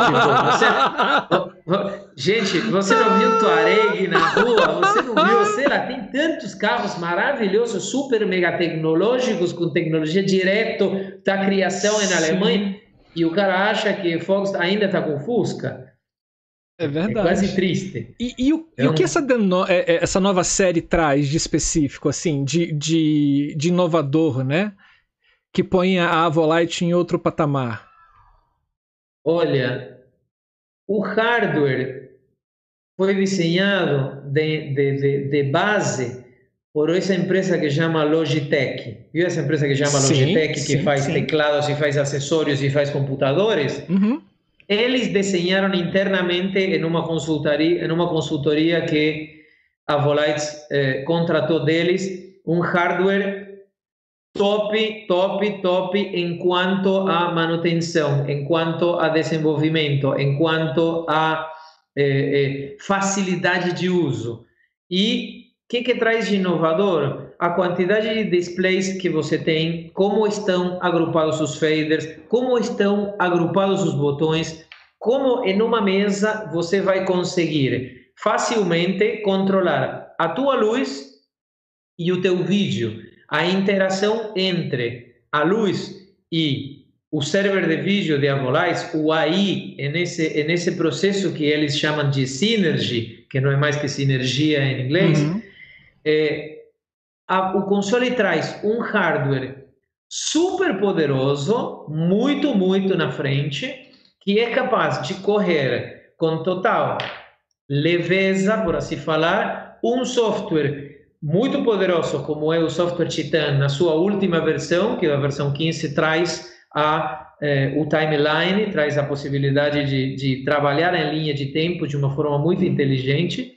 [LAUGHS] tipo, você, gente, você não viu Tuareg na rua? Você não viu, sei lá, tem tantos carros maravilhosos, super mega tecnológicos, com tecnologia direto da criação Sim. na Alemanha, e o cara acha que Fox ainda está com Fusca. É verdade. É quase triste. E, e, o, e o, que essa, é, é, essa nova série traz de específico, assim, de, de, de inovador, né? Que põe a Avolite em outro patamar? Olha, o hardware foi desenhado de, de, de, de base por essa empresa que chama Logitech. Viu essa empresa que chama sim, Logitech, que sim, faz sim. teclados e faz acessórios e faz computadores? Uhum. Eles desenharam internamente em uma consultoria, em uma consultoria que a Volites eh, contratou deles um hardware top, top, top em quanto a manutenção, em quanto a desenvolvimento, em quanto a eh, eh, facilidade de uso. E o que, que traz de inovador? A quantidade de displays que você tem, como estão agrupados os faders, como estão agrupados os botões, como em uma mesa você vai conseguir facilmente controlar a tua luz e o teu vídeo a interação entre a luz e o server de vídeo de Avolais, o AI, nesse, nesse processo que eles chamam de synergy, que não é mais que sinergia em inglês, uhum. é, a, o console traz um hardware super poderoso, muito, muito na frente, que é capaz de correr com total leveza, por assim falar, um software muito poderoso como é o software Titan na sua última versão, que é a versão 15, traz a, eh, o timeline, traz a possibilidade de, de trabalhar em linha de tempo de uma forma muito inteligente.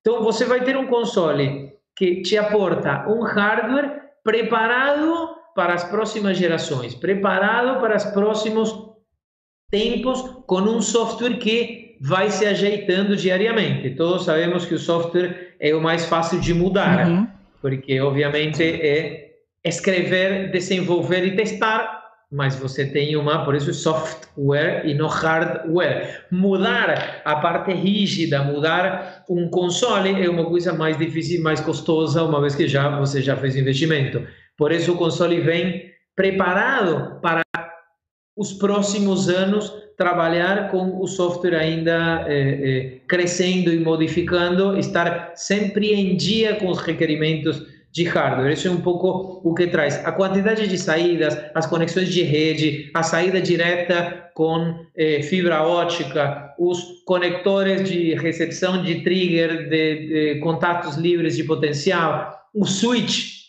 Então, você vai ter um console que te aporta um hardware preparado para as próximas gerações, preparado para os próximos tempos, com um software que vai se ajeitando diariamente. Todos sabemos que o software é o mais fácil de mudar, uhum. porque obviamente é escrever, desenvolver e testar, mas você tem uma, por isso software e não hardware. Mudar a parte rígida, mudar um console é uma coisa mais difícil, mais custosa, uma vez que já você já fez investimento. Por isso o console vem preparado para os próximos anos trabalhar com o software ainda eh, crescendo e modificando, estar sempre em dia com os requerimentos de hardware. Isso é um pouco o que traz. A quantidade de saídas, as conexões de rede, a saída direta com eh, fibra ótica, os conectores de recepção de trigger, de, de contatos livres de potencial, o switch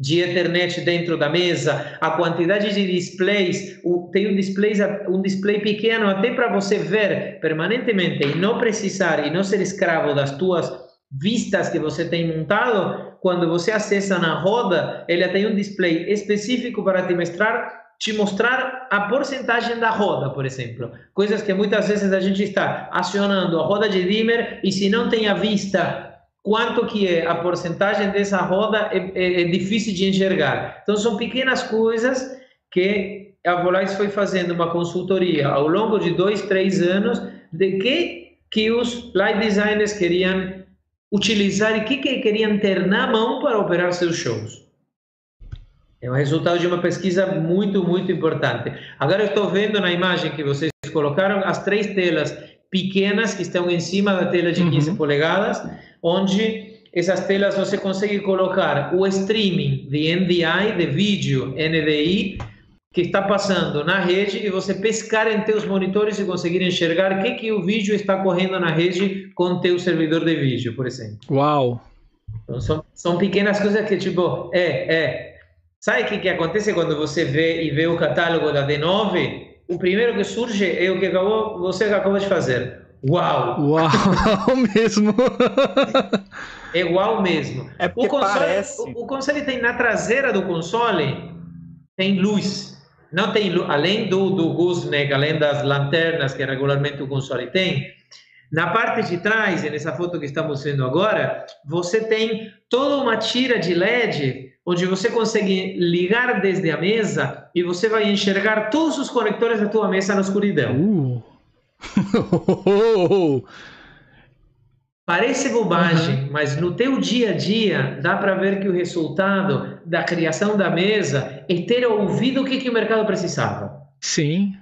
de Ethernet dentro da mesa, a quantidade de displays, o, tem um display, um display pequeno até para você ver permanentemente e não precisar e não ser escravo das tuas vistas que você tem montado, quando você acessa na roda, ele tem um display específico para te mostrar te mostrar a porcentagem da roda, por exemplo. Coisas que muitas vezes a gente está acionando a roda de dimmer e se não tem a vista quanto que é a porcentagem dessa roda é, é, é difícil de enxergar. Então são pequenas coisas que a Volais foi fazendo uma consultoria ao longo de dois, três anos de que que os light designers queriam utilizar e que, que queriam ter na mão para operar seus shows. É o resultado de uma pesquisa muito, muito importante. Agora eu estou vendo na imagem que vocês colocaram as três telas pequenas que estão em cima da tela de 15 uhum. polegadas onde essas telas você consegue colocar o streaming de NDI, de vídeo NDI, que está passando na rede e você pescar em teus monitores e conseguir enxergar o que, que o vídeo está correndo na rede com teu servidor de vídeo, por exemplo. Uau! Então, são, são pequenas coisas que, tipo, é, é. Sabe o que, que acontece quando você vê e vê o catálogo da D9? O primeiro que surge é o que acabou, você acabou de fazer. Uau! Uau [LAUGHS] mesmo! É igual mesmo. É porque o console, parece. O, o, console tem na traseira do console tem luz. Não tem luz, além do, do gooseneck, além das lanternas que regularmente o console tem. Na parte de trás, nessa foto que estamos vendo agora, você tem toda uma tira de LED onde você consegue ligar desde a mesa e você vai enxergar todos os conectores da tua mesa na escuridão. Uh. [LAUGHS] Parece bobagem, uhum. mas no teu dia a dia dá para ver que o resultado da criação da mesa é ter ouvido o que, que o mercado precisava. Sim.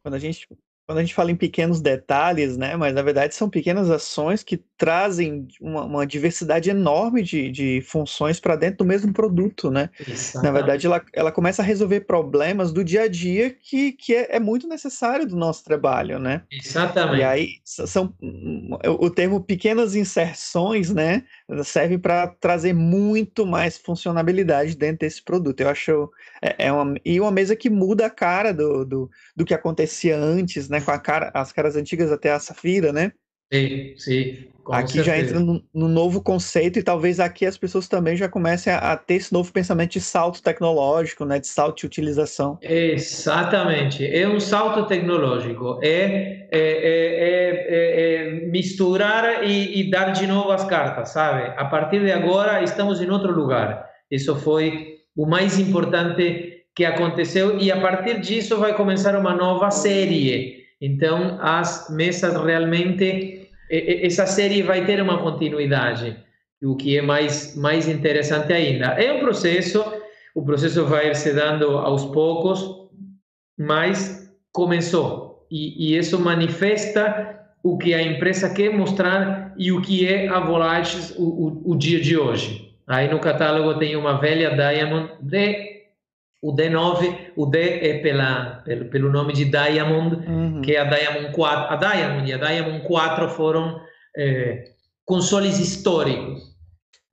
Quando a gente quando a gente fala em pequenos detalhes, né? Mas na verdade são pequenas ações que trazem uma, uma diversidade enorme de, de funções para dentro do mesmo produto, né? Exatamente. Na verdade, ela, ela começa a resolver problemas do dia a dia que, que é, é muito necessário do nosso trabalho, né? Exatamente. E aí são o termo pequenas inserções, né? Serve para trazer muito mais funcionalidade dentro desse produto. Eu acho é, é uma, e uma mesa que muda a cara do, do, do que acontecia antes, né? Com a cara, as caras antigas até a Safira, né? Sim, sim. Aqui certeza. já entra no, no, novo conceito e talvez aqui as pessoas também já comecem a, a, ter esse novo pensamento de salto tecnológico, né, de salto de utilização. Exatamente, é um salto tecnológico, é, é, é, é misturar e, e, dar de novo as cartas, sabe? A partir de agora estamos em outro lugar. Isso foi o mais importante que aconteceu e a partir disso vai começar uma nova série. Então, as mesas realmente essa série vai ter uma continuidade, o que é mais mais interessante ainda. É um processo, o processo vai se dando aos poucos, mas começou e, e isso manifesta o que a empresa quer mostrar e o que é a Volages o, o, o dia de hoje. Aí no catálogo tem uma velha Diamond D, o D9, o D é pela, pelo, pelo nome de Diamond, uhum. que é a Diamond 4. A Diamond e a Diamond 4 foram é, consoles históricos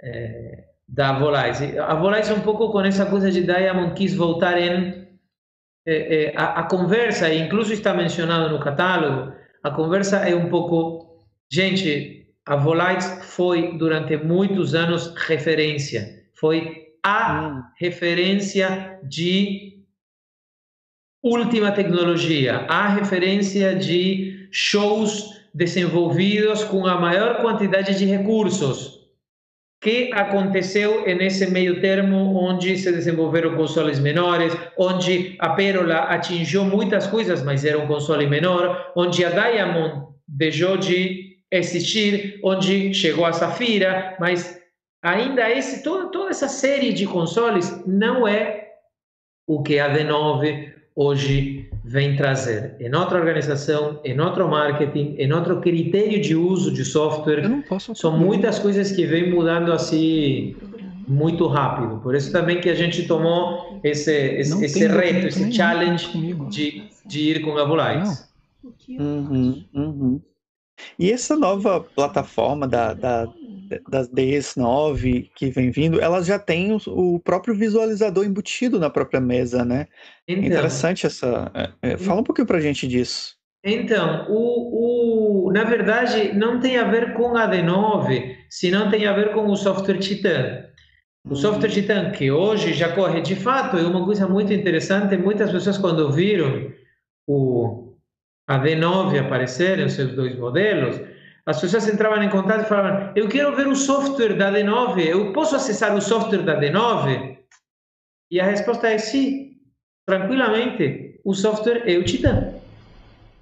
é, da Volais. A Volais um pouco com essa coisa de Diamond quis voltar em é, a, a, conversa, incluso está mencionado no catálogo, a conversa é um pouco, gente, a Volites foi durante muitos anos referência, foi a referência de última tecnologia, a referência de shows desenvolvidos com a maior quantidade de recursos. que aconteceu nesse meio termo onde se desenvolveram consoles menores, onde a Pérola atingiu muitas coisas, mas era um console menor, onde a Diamond deixou de existir, onde chegou a Safira, mas ainda esse toda, toda essa série de consoles não é o que a D9 hoje vem trazer em outra organização, em outro marketing, em outro critério de uso de software. São muitas coisas que vêm mudando assim muito rápido. Por isso também que a gente tomou esse, esse, esse reto, esse challenge de, de ir com a Volites. Uhum, uhum. E essa nova plataforma da, da, das DS9 que vem vindo, elas já têm o, o próprio visualizador embutido na própria mesa, né? Então, Interessante essa. É, é, fala um pouquinho pra gente disso. Então, o, o, na verdade, não tem a ver com a D9, senão tem a ver com o software Titan. O hum. software Titan, que hoje já corre de fato, é uma coisa muito interessante. Muitas pessoas, quando viram o, a D9 aparecer, os seus dois modelos, as pessoas entravam em contato e falavam: Eu quero ver o software da D9, eu posso acessar o software da D9? E a resposta é sim, tranquilamente. O software é o Titan.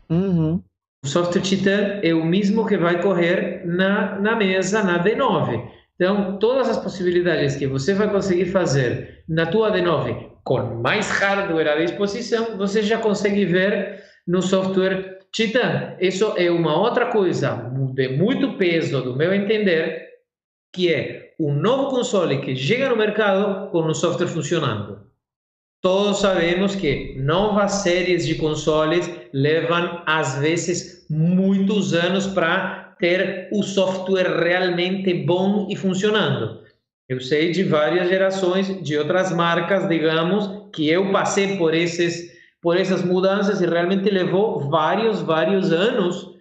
Uhum. O software Titan é o mesmo que vai correr na, na mesa, na D9. Então, todas as possibilidades que você vai conseguir fazer na tua D9 com mais hardware à disposição, você já consegue ver no software Titan. Isso é uma outra coisa de muito peso, do meu entender, que é um novo console que chega no mercado com o software funcionando. Todos sabemos que novas séries de consoles levam, às vezes, muitos anos para ter o software realmente bom e funcionando. Eu sei de várias gerações de outras marcas, digamos, que eu passei por esses por essas mudanças e realmente levou vários, vários anos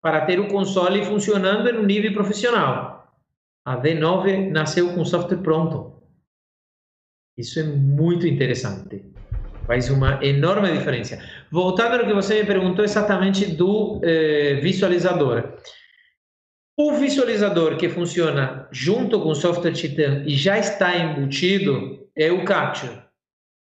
para ter o console funcionando em um nível profissional. A D9 nasceu com software pronto. Isso é muito interessante. Faz uma enorme diferença. Voltando ao que você me perguntou exatamente do eh, visualizador. O visualizador que funciona junto com o software Titan e já está embutido é o Capture.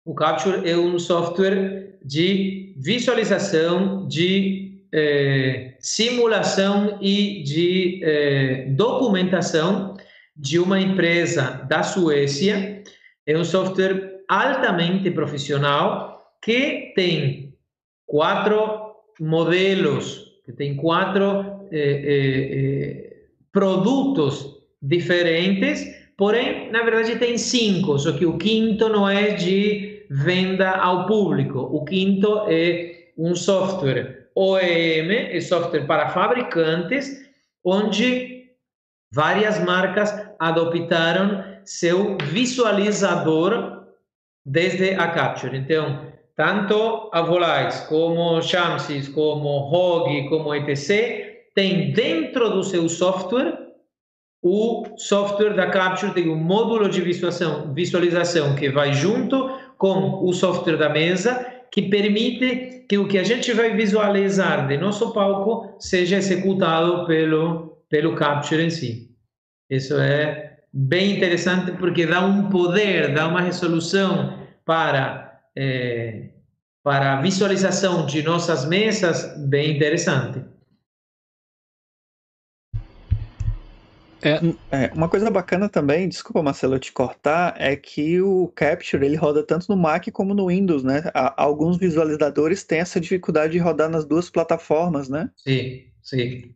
O Capture é um software de visualização, de eh, simulação e de eh, documentação de uma empresa da Suécia. É um software altamente profissional que tem quatro modelos, que tem quatro eh, produtos diferentes, porém, na verdade, tem cinco, só que o quinto não é de venda ao público. O quinto é um software OEM, é software para fabricantes, onde várias marcas adoptaram seu visualizador desde a Capture. Então, tanto a Volites como Shamsys, como Rogue, como etc., tem dentro do seu software o software da Capture tem um módulo de visualização, visualização que vai junto com o software da mesa, que permite que o que a gente vai visualizar de nosso palco seja executado pelo, pelo Capture em si. Isso é bem interessante porque dá um poder, dá uma resolução para, é, para a visualização de nossas mesas bem interessante. É, é, uma coisa bacana também, desculpa Marcelo te cortar, é que o Capture ele roda tanto no Mac como no Windows, né? alguns visualizadores têm essa dificuldade de rodar nas duas plataformas, né? Sim, sim.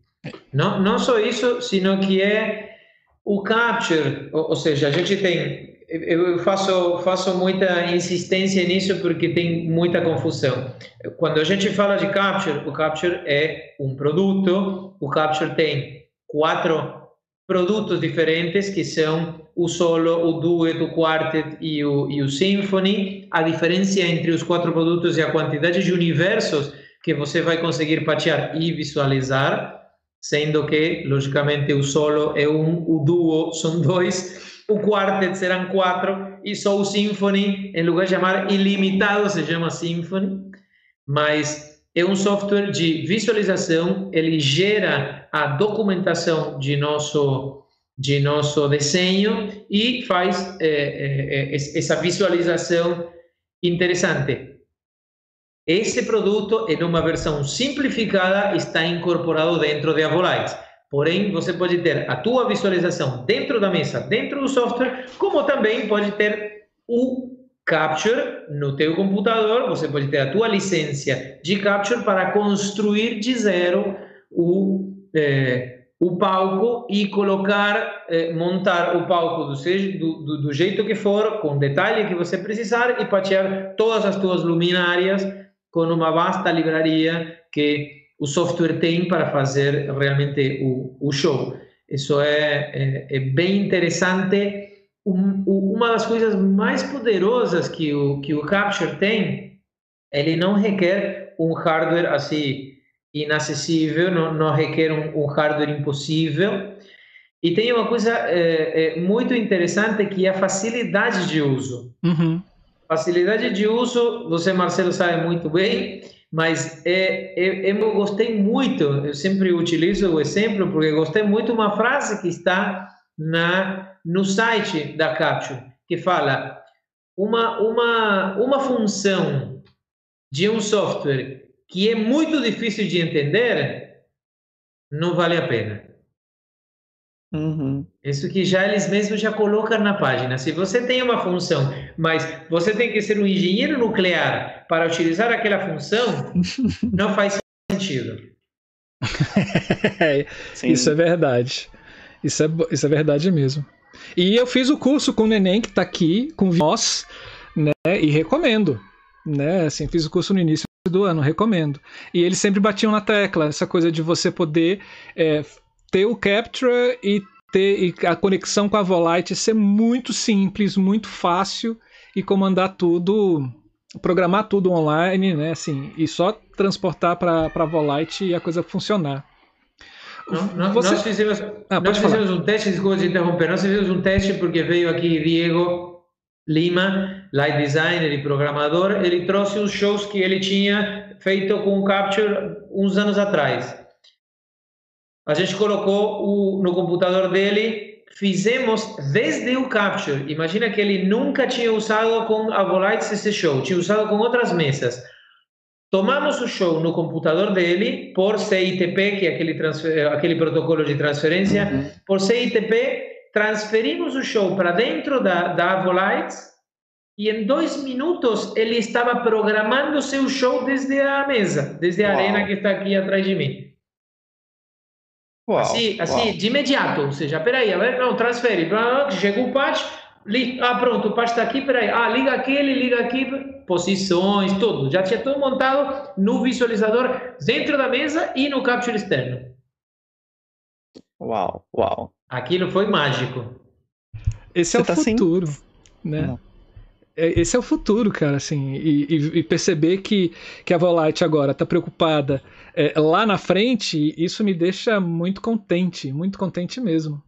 Não, não só isso, sino que é o Capture, ou, ou seja, a gente tem eu faço, faço muita insistência nisso porque tem muita confusão. Quando a gente fala de Capture, o Capture é um produto, o Capture tem quatro produtos diferentes que são o solo, o duet, o quartet e o, e o symphony. A diferença entre os quatro produtos é a quantidade de universos que você vai conseguir patear e visualizar, sendo que, logicamente, o solo é um, o duo são dois, o quartet serão quatro, e só o symphony, em lugar de chamar ilimitado, se chama symphony, mas é um software de visualização, ele gera a documentação de nosso de nosso desenho e faz é, é, essa visualização interessante. Esse produto, em uma versão simplificada, está incorporado dentro de Avolites. Porém, você pode ter a tua visualização dentro da mesa, dentro do software, como também pode ter o Capture no teu computador, você pode ter a tua licença de Capture para construir de zero o, é, o palco e colocar, é, montar o palco do, do, do, jeito que for, com detalhe que você precisar e patchar todas as tuas luminárias com uma vasta livraria que o software tem para fazer realmente o, o show. Isso é, é, é bem interessante um, uma das coisas mais poderosas que o, que o Capture tem, ele não requer um hardware assim inacessível, não, não requer um, um, hardware impossível. E tem uma coisa é, é, muito interessante que é a facilidade de uso. Uhum. Facilidade de uso, você, Marcelo, sabe muito bem, mas é, é, eu gostei muito, eu sempre utilizo o exemplo, porque gostei muito uma frase que está na no site da Capture, que fala uma, uma, uma função de um software que é muito difícil de entender, não vale a pena. Uhum. Isso que já eles mesmos já colocam na página. Se você tem uma função, mas você tem que ser um engenheiro nuclear para utilizar aquela função, [LAUGHS] não faz sentido. isso é verdade. Isso é, isso é verdade mesmo. E eu fiz o curso com o neném que está aqui, com nós, né? E recomendo. Né? Assim, fiz o curso no início do ano, recomendo. E eles sempre batiam na tecla, essa coisa de você poder é, ter o Capture e ter e a conexão com a Volite ser muito simples, muito fácil e comandar tudo, programar tudo online, né? Assim, e só transportar para a Volite e a coisa funcionar. Não, Você... Nós fizemos, ah, nós fizemos um teste, desculpa te interromper, nós fizemos um teste porque veio aqui Diego Lima, light designer e programador, ele trouxe os shows que ele tinha feito com o Capture uns anos atrás. A gente colocou o, no computador dele, fizemos desde o Capture. Imagina que ele nunca tinha usado com a Volites esse show, tinha usado com outras mesas. Tomamos o show no computador dele por CITP, que é aquele, aquele protocolo de transferência, uhum. por CITP, transferimos o show para dentro da, da Avolites e em dois minutos ele estava programando seu show desde a mesa, desde a Uau. arena que está aqui atrás de mim. Uau. Assim, assim Uau. de imediato, ou seja, peraí, não, transfere, chegou o patch, ah, pronto, o patch está aqui, peraí, ah, liga aquele, liga aqui, posições, tudo. Já tinha tudo montado no visualizador dentro da mesa e no capture externo. Uau, uau. Aquilo foi mágico. Esse é Você é o tá futuro, sem... né? Não. É, esse é o futuro, cara, assim, e, e, e perceber que, que a Volite agora está preocupada é, lá na frente, isso me deixa muito contente, muito contente mesmo.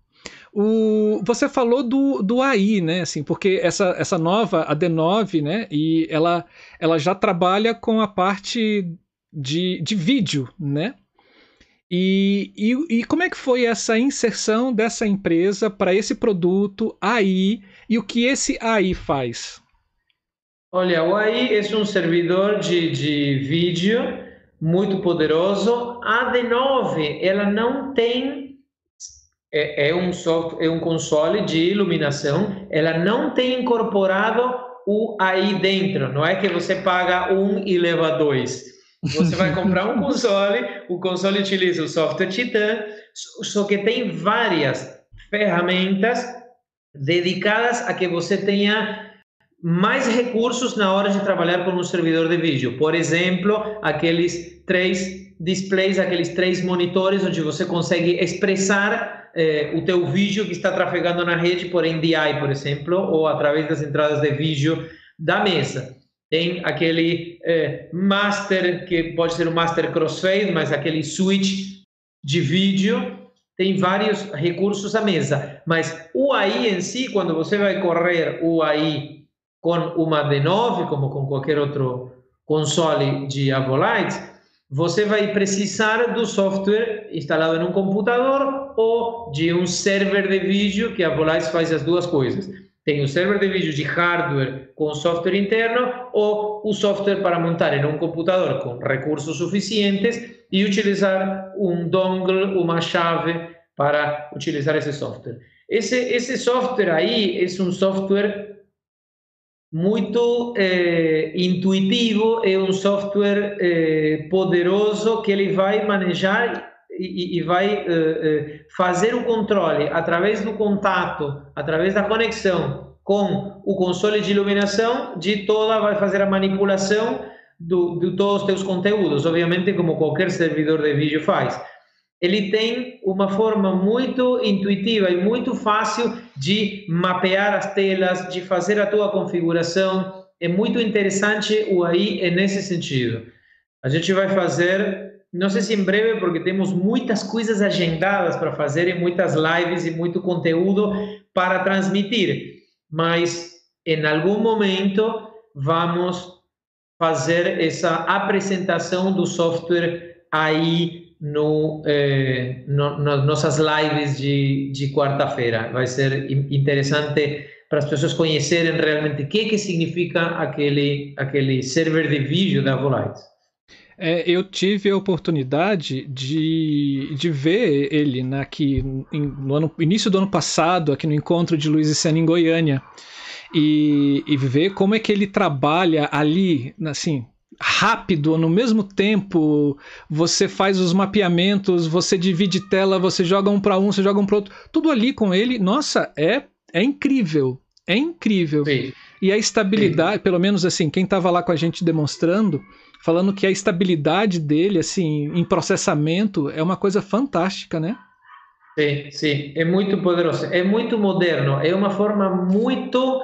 O, você falou do, do AI, né? Assim, porque essa, essa nova, a D9, né? E ela, ela já trabalha com a parte de, de vídeo, né? E, e, e como é que foi essa inserção dessa empresa para esse produto AI e o que esse AI faz? Olha, o AI é um servidor de, de vídeo muito poderoso. A D9 ela não tem é, é, um software, é um console de iluminação, ela não tem incorporado o AI dentro, não é que você paga um e leva dois. Você vai comprar um [LAUGHS] console, o console utiliza o software Titan, só que tem várias ferramentas dedicadas a que você tenha mais recursos na hora de trabalhar com um servidor de vídeo. Por exemplo, aqueles três displays, aqueles três monitores onde você consegue expressar eh, o teu vídeo que está trafegando na rede por NDI, por exemplo, ou através das entradas de vídeo da mesa. Tem aquele eh, master, que pode ser um master crossfade, mas aquele switch de vídeo, tem vários recursos à mesa. Mas o AI em si, quando você vai correr o AI com uma D9, como com qualquer outro console de Avolites, você vai precisar do software instalado em um computador ou de um server de vídeo, que a Volites faz as duas coisas. Tem o server de vídeo de hardware com software interno ou o software para montar em um computador com recursos suficientes e utilizar um dongle, uma chave para utilizar esse software. Esse, esse software aí é um software muito é, intuitivo, é um software é, poderoso que ele vai manejar e, e vai é, fazer o controle através do contato, através da conexão com o console de iluminação, de toda, vai fazer a manipulação do, de todos os teus conteúdos, obviamente como qualquer servidor de vídeo faz ele tem uma forma muito intuitiva e muito fácil de mapear as telas, de fazer a tua configuração. É muito interessante o AI é nesse sentido. A gente vai fazer, não sei se em breve, porque temos muitas coisas agendadas para fazer e muitas lives e muito conteúdo para transmitir, mas em algum momento vamos fazer essa apresentação do software AI no, eh, no, nas nossas lives de, de quarta-feira. Vai ser interessante para as pessoas conhecerem realmente o que, que significa aquele, aquele server de vídeo da Volite. É, eu tive a oportunidade de, de ver ele na, aqui, no ano, início do ano passado, aqui no encontro de Luiz e Sena em Goiânia, e, e ver como é que ele trabalha ali, assim, rápido, no mesmo tempo, você faz os mapeamentos, você divide tela, você joga um para um, você joga um para outro, tudo ali com ele, nossa, é é incrível, é incrível. Sim. E a estabilidade, Sim. pelo menos assim, quem estava lá com a gente demonstrando, falando que a estabilidade dele, assim, em processamento, é uma coisa fantástica, né? Sim, sim, é muito poderoso, é muito moderno, é uma forma muito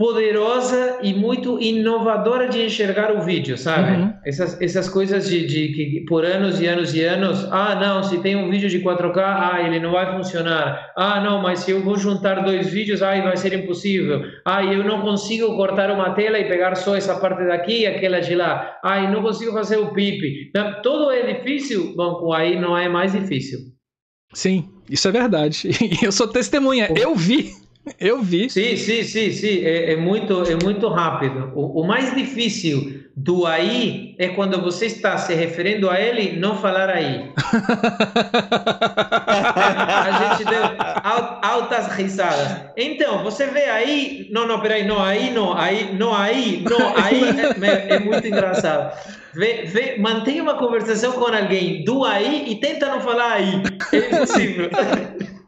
poderosa e muito inovadora de enxergar o vídeo, sabe? Uhum. Essas, essas coisas de, de que por anos e anos e anos, ah, não, se tem um vídeo de 4K, ah, ele não vai funcionar. Ah, não, mas se eu vou juntar dois vídeos, ah, vai ser impossível. Ah, eu não consigo cortar uma tela e pegar só essa parte daqui e aquela de lá. Ah, não consigo fazer o pipe. Tudo é difícil, bom, aí não é mais difícil. Sim, isso é verdade. [LAUGHS] Eu sou testemunha, eu vi. Eu vi. Sim, sim, sim, sim. É, é muito, é muito rápido. O, o, mais difícil do aí é quando você está se referindo a ele, não falar aí. [LAUGHS] a gente deu altas risadas. Então, você vê aí, não, não, peraí, não, aí não, aí, não, aí, não, aí, [LAUGHS] é, é muito engraçado. Vê, vê, mantenha uma conversação com alguém do aí e tenta não falar aí. É impossível. [LAUGHS]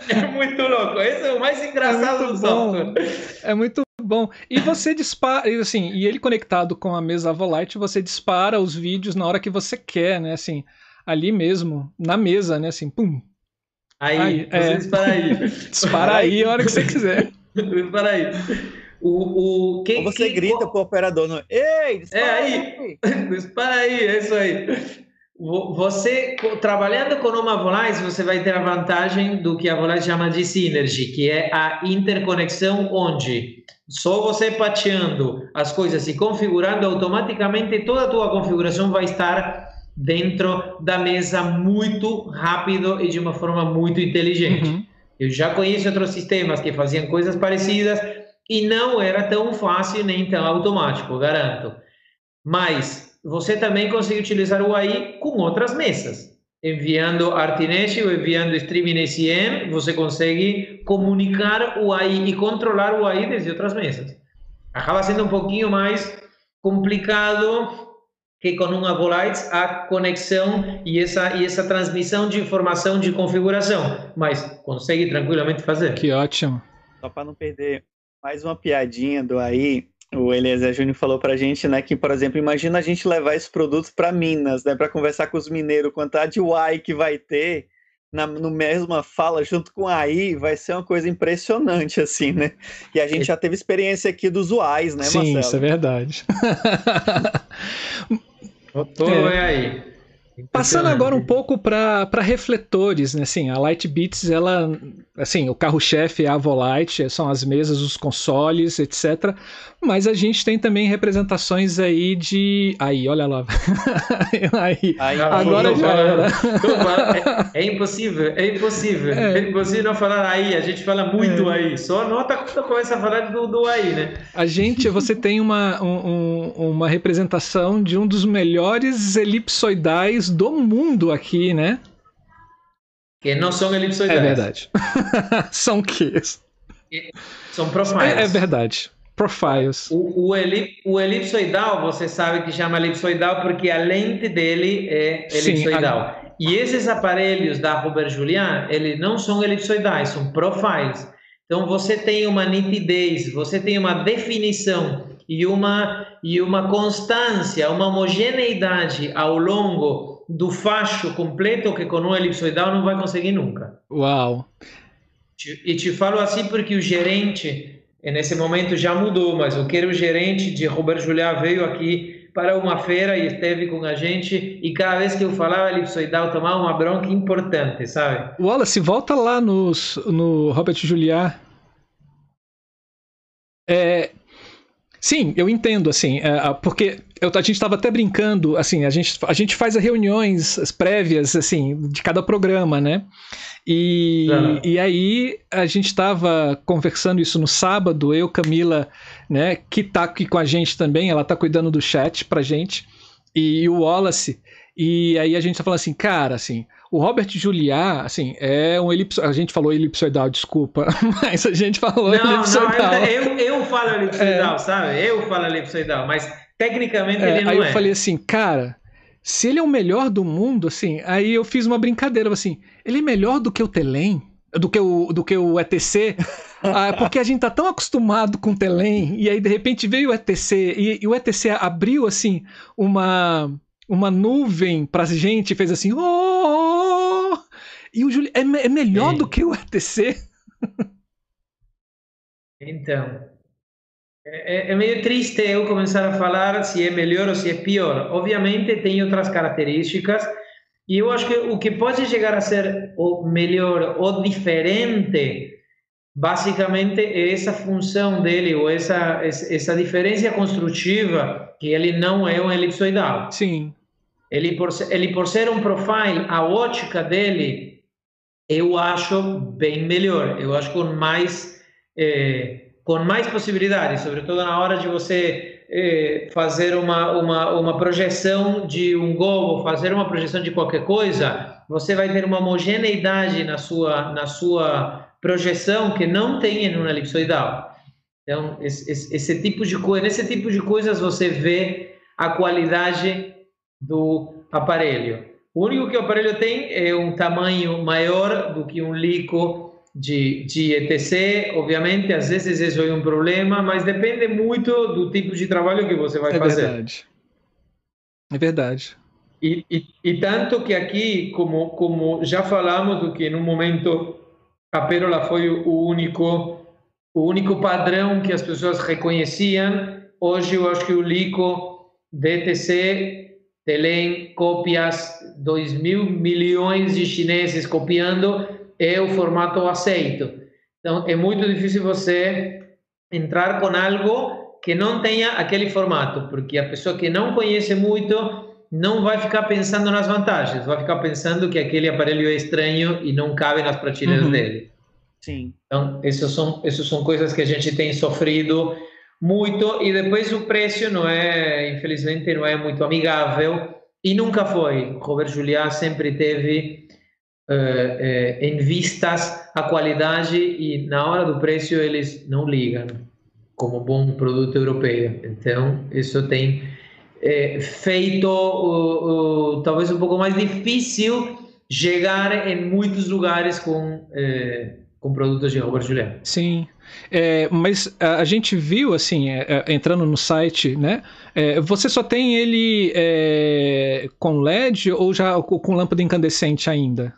[LAUGHS] É muito louco. Esse é o mais engraçado é do software. É muito bom. E você dispara, assim, e ele conectado com a mesa Volite, você dispara os vídeos na hora que você quer, né? Assim, ali mesmo, na mesa, né? Assim, pum. Aí, aí você é. dispara aí. [LAUGHS] dispara aí a hora que você quiser. [LAUGHS] dispara aí. O, o, quem, Ou você quem, grita pro operador, no... ei, dispara é aí. aí. dispara aí, é isso aí. Você, trabalhando com uma Volais, você vai ter a vantagem do que a Volais chama de synergy, que é a interconexão onde só você pateando as coisas e configurando automaticamente, toda a tua configuração vai estar dentro da mesa muito rápido e de uma forma muito inteligente. Uhum. Eu já conheço outros sistemas que faziam coisas parecidas e não era tão fácil nem tão automático, garanto. Mas você também consegue utilizar o AI com outras mesas. Enviando Artinesh ou enviando Streaming SEM, você consegue comunicar o AI e controlar o AI desde outras mesas. Acaba sendo um pouquinho mais complicado que com uma Volites a conexão e essa, e essa transmissão de informação de configuração, mas consegue tranquilamente fazer. Que ótimo. Só para não perder mais uma piadinha do AI, o Eliezer Júnior falou pra gente, né, que, por exemplo, imagina a gente levar esse produto para Minas, né, para conversar com os mineiros, quantidade de UI que vai ter na no mesma fala junto com a AI, vai ser uma coisa impressionante, assim, né? E a gente já teve experiência aqui dos UIs, né, Sim, Marcelo? Sim, isso é verdade. Tô é. aí. Passando agora um pouco para refletores, né? Assim, a Lightbeats, ela, assim, o carro-chefe é a Volite, são as mesas, os consoles, etc. Mas a gente tem também representações aí de, aí, olha lá, [LAUGHS] aí, aí agora já era. É, é, impossível, é impossível, é. é. impossível não falar aí. A gente fala muito é. aí. Só nota quando começa a falar do, do aí, né? A gente, você tem uma um, uma representação de um dos melhores elipsoidais do mundo aqui, né? Que não são elipsoidais. É verdade. [LAUGHS] são que? São profiles. É, é, verdade. profiles. O, o, elip, o, elipsoidal, você sabe que chama elipsoidal porque a lente dele é elipsoidal. Sim, a... E esses aparelhos da Robert Julian, eles não são elipsoidais, são profiles. Então você tem uma nitidez, você tem uma definição e uma e uma constância, uma homogeneidade ao longo do facho completo que com um elipsoidal não vai conseguir nunca. Uau! E te falo assim porque o gerente, nesse momento já mudou, mas o que era o gerente de Robert Juliá veio aqui para uma feira e esteve com a gente e cada vez que eu falava elipsoidal tomava uma bronca importante, sabe? Wallace, volta lá nos, no Robert Juliá. É, Sim, eu entendo, assim, é, porque eu, a gente estava até brincando, assim, a gente, a gente faz reuniões prévias, assim, de cada programa, né? E, uhum. e aí a gente estava conversando isso no sábado, eu, Camila, né, que tá aqui com a gente também, ela tá cuidando do chat pra gente, e o Wallace, e aí a gente tá falando assim, cara, assim, o Robert Juliá, assim, é um elipsoidal. A gente falou elipsoidal, desculpa, [LAUGHS] mas a gente falou não, elipsoidal. Não, [LAUGHS] eu, eu falo elipsoidal, é. sabe? Eu falo elipsoidal, mas tecnicamente é, ele não aí é. Aí eu falei assim, cara, se ele é o melhor do mundo, assim, aí eu fiz uma brincadeira, assim, ele é melhor do que o Telem? Do que o, do que o ETC, [LAUGHS] ah, porque a gente tá tão acostumado com o Telem, e aí de repente veio o ETC, e, e o ETC abriu assim uma, uma nuvem pra gente, fez assim, oh, e o Juli é, é melhor do que o ETC. Então, é, é, meio triste eu começar a falar se é melhor ou se é pior. Obviamente tem outras características e eu acho que o que pode chegar a ser o melhor ou diferente, basicamente é essa função dele ou essa essa diferença construtiva que ele não é um elipsoidal. Sim. Ele por, ele por ser um profile, a ótica dele eu acho bem melhor. Eu acho com mais é, com mais possibilidades, sobretudo na hora de você é, fazer uma, uma, uma projeção de um gol, fazer uma projeção de qualquer coisa, você vai ter uma homogeneidade na sua na sua projeção que não tem em uma elipsoidal. Então, esse, esse, esse tipo de coisa, nesse tipo de coisas você vê a qualidade do aparelho. O único que o aparelho tem é um tamanho maior do que um Lico de, de ETC. Obviamente, às vezes isso é um problema, mas depende muito do tipo de trabalho que você vai é fazer. Verdade. É verdade. E, e, e, tanto que aqui, como, como já falamos, do que no momento a pérola foi o único o único padrão que as pessoas reconheciam, hoje eu acho que o Lico DTC Telém, cópias, 2 mil milhões de chineses copiando, é o formato aceito. Então, é muito difícil você entrar com algo que não tenha aquele formato, porque a pessoa que não conhece muito não vai ficar pensando nas vantagens, vai ficar pensando que aquele aparelho é estranho e não cabe nas prateleiras uhum. dele. Sim. Então, essas são, essas são coisas que a gente tem sofrido muito e depois o preço não é, infelizmente, não é muito amigável e nunca foi. Robert Juliá sempre teve uh, uh, em vistas a qualidade e na hora do preço eles não ligam como bom produto europeu. Então isso tem uh, feito talvez um pouco mais difícil chegar em muitos lugares com com produtos de Robert Juliá. Sim. É, mas a, a, gente viu, assim, é, é, entrando no site, né? É, você só tem ele é, com LED ou já com lâmpada incandescente ainda?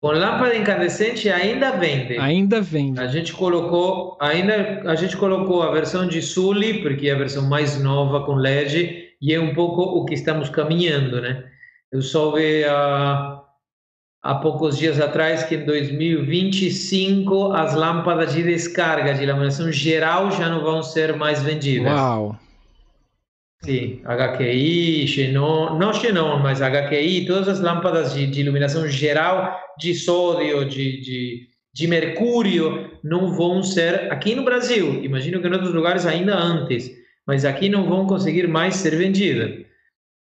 Com lâmpada incandescente ainda vende. Ainda vende. A gente colocou, ainda a gente colocou a versão de Sully, porque é a versão mais nova com LED e é um pouco o que estamos caminhando, né? Eu soube a há poucos dias atrás que em 2025 as lâmpadas de descarga de iluminação geral já não vão ser mais vendidas. Uau! Sim, HQI, Xenon, não Xenon, mas HQI, todas as lâmpadas de, de iluminação geral de sódio, de, de, de mercúrio, não vão ser aqui no Brasil. Imagino que em outros lugares ainda antes, mas aqui não vão conseguir mais ser vendidas.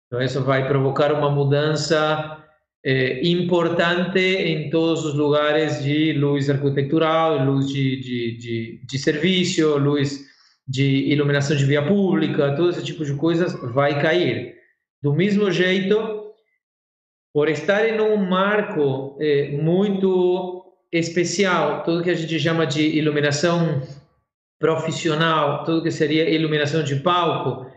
Então isso vai provocar uma mudança é, importante em todos os lugares de luz arquitetural, luz de, de, de, de serviço, luz de iluminação de via pública, todo esse tipo de coisas vai cair. Do mesmo jeito, por estar em um marco é, muito especial, tudo que a gente chama de iluminação profissional, tudo que seria iluminação de palco,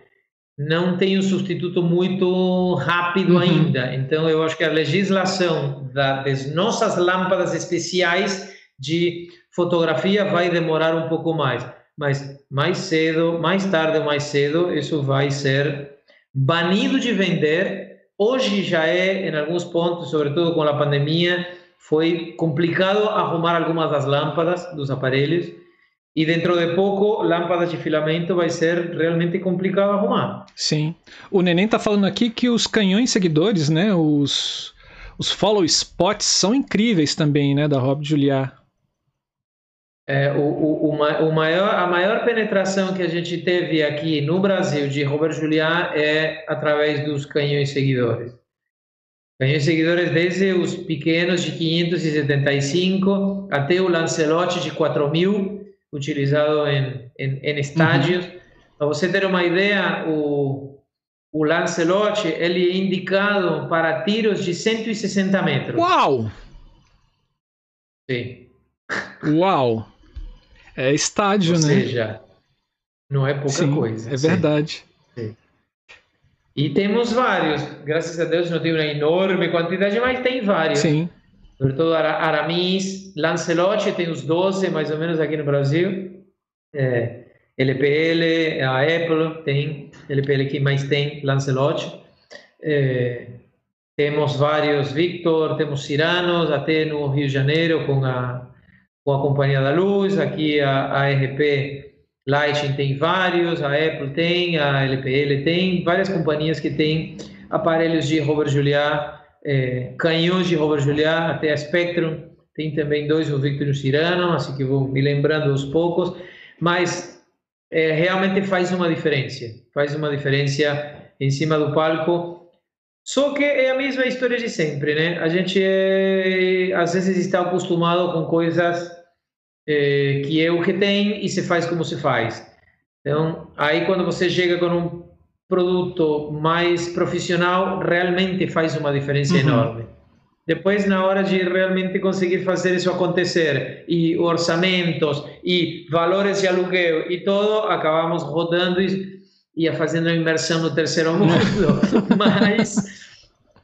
não tem um substituto muito rápido uhum. ainda. Então, eu acho que a legislação das nossas lâmpadas especiais de fotografia vai demorar um pouco mais. Mas mais cedo, mais tarde ou mais cedo, isso vai ser banido de vender. Hoje já é, em alguns pontos, sobretudo com a pandemia, foi complicado arrumar algumas das lâmpadas dos aparelhos e dentro de pouco, lâmpadas de filamento vai ser realmente complicado arrumar. Sim. O Neném está falando aqui que os canhões seguidores, né, os, os follow spots são incríveis também, né, da Rob Juliá. É, o, o, o, maior, a maior penetração que a gente teve aqui no Brasil de Robert Juliá é através dos canhões seguidores. Canhões seguidores desde os pequenos de 575 até o Lancelot de 4000 utilizado em, em, em estádios. Uhum. Para você ter uma ideia, o, o Lancelot ele é indicado para tiros de 160 metros. Uau! Sim. Uau! É estádio, Ou né? Ou seja, não é pouca Sim, coisa. É verdade. Sim. E temos vários. Graças a Deus não tem uma enorme quantidade, mas tem vários. Sim sobretudo Aramis, Lancelot, tem os 12 mais ou menos aqui no Brasil. É, LPL, a Apple tem, LPL que mais tem, Lancelot. É, temos vários Victor, temos Ciranos, até no Rio de Janeiro com a, com a Companhia da Luz, aqui a, a RP Lighting tem vários, a Apple tem, a LPL tem, várias companhias que têm aparelhos de Robert Juliá é, canhões de Robert Juliá até a Spectrum, tem também dois o Victor e o Cirano, assim que vou me lembrando aos poucos, mas é, realmente faz uma diferença, faz uma diferença em cima do palco, só que é a mesma história de sempre, né? A gente é, às vezes está acostumado com coisas é, que é o que tem e se faz como se faz. Então, aí quando você chega com um produto mais profissional realmente faz uma diferença uhum. enorme. Depois, na hora de realmente conseguir fazer isso acontecer, e orçamentos, e valores de aluguel e todo, acabamos rodando e, e fazendo a imersão no terceiro mundo. [LAUGHS] Mas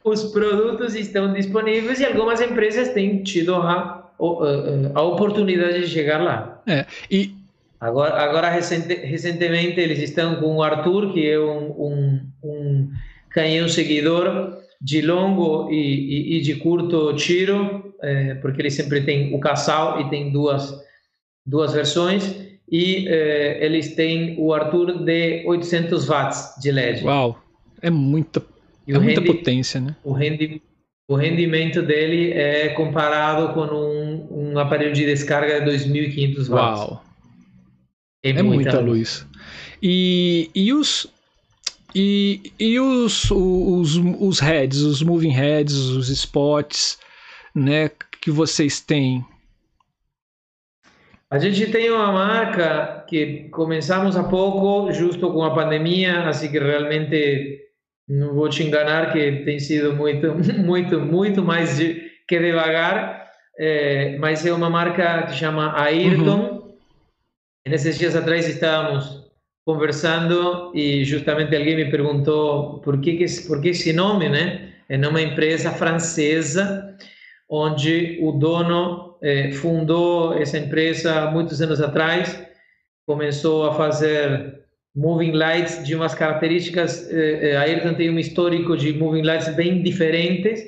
os produtos estão disponíveis e algumas empresas têm tido a, a, a oportunidade de chegar lá. É, e Agora, agora recente, recentemente eles estão com o Arthur, que é um, um, um canhão seguidor de longo e, e, e de curto tiro, é, porque ele sempre tem o casal e tem duas, duas versões, e é, eles têm o Arthur de 800 watts de LED. Uau, é muita, é muita potência, né? O, rendi, o rendimento dele é comparado com um, um aparelho de descarga de 2.500 watts. Uau! É, é muita, muita luz. E, e os e, e os, os, os heads, os moving heads, os spots, né, que vocês têm? A gente tem uma marca que começamos há pouco, justo com a pandemia, assim que realmente não vou te enganar que tem sido muito, [LAUGHS] muito, muito mais de, que devagar, é, mas é uma marca que chama Ayrton, uhum Nesses dias atrás estávamos conversando e justamente alguém me perguntou por que, por que esse nome, né? É numa empresa francesa onde o dono eh, fundou essa empresa muitos anos atrás, começou a fazer moving lights de umas características. Eh, a Ayrton tem um histórico de moving lights bem diferentes,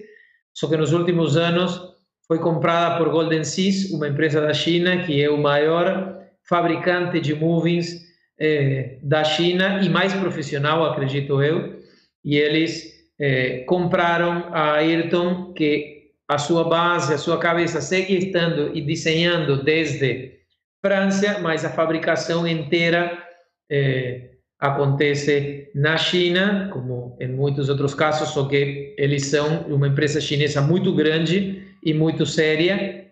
só que nos últimos anos foi comprada por Golden Seas, uma empresa da China que é o maior fabricante de movings eh, da China e mais profissional, acredito eu, e eles eh, compraram a Ayrton, que a sua base, a sua cabeça segue estando e desenhando desde França, mas a fabricação inteira eh, acontece na China, como em muitos outros casos, só que eles são uma empresa chinesa muito grande e muito séria.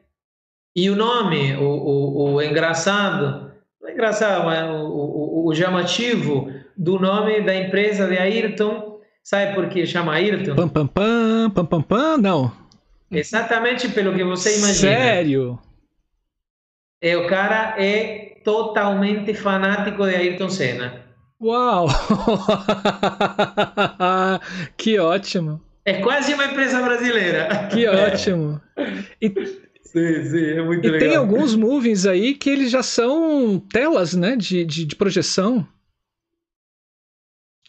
E o nome, o, o, o engraçado, não é engraçado, mas o, o, o chamativo do nome da empresa de Ayrton, sabe por que chama Ayrton? Pam, pam, pam, pam, pam, pam, não. Exatamente pelo que você imagina. Sério? É, o cara é totalmente fanático de Ayrton Senna. Uau! [LAUGHS] que ótimo! É quase uma empresa brasileira. Que ótimo! E, sim, sim, é muito e legal. tem alguns [LAUGHS] movies aí que eles já são telas, né, de, de, de projeção.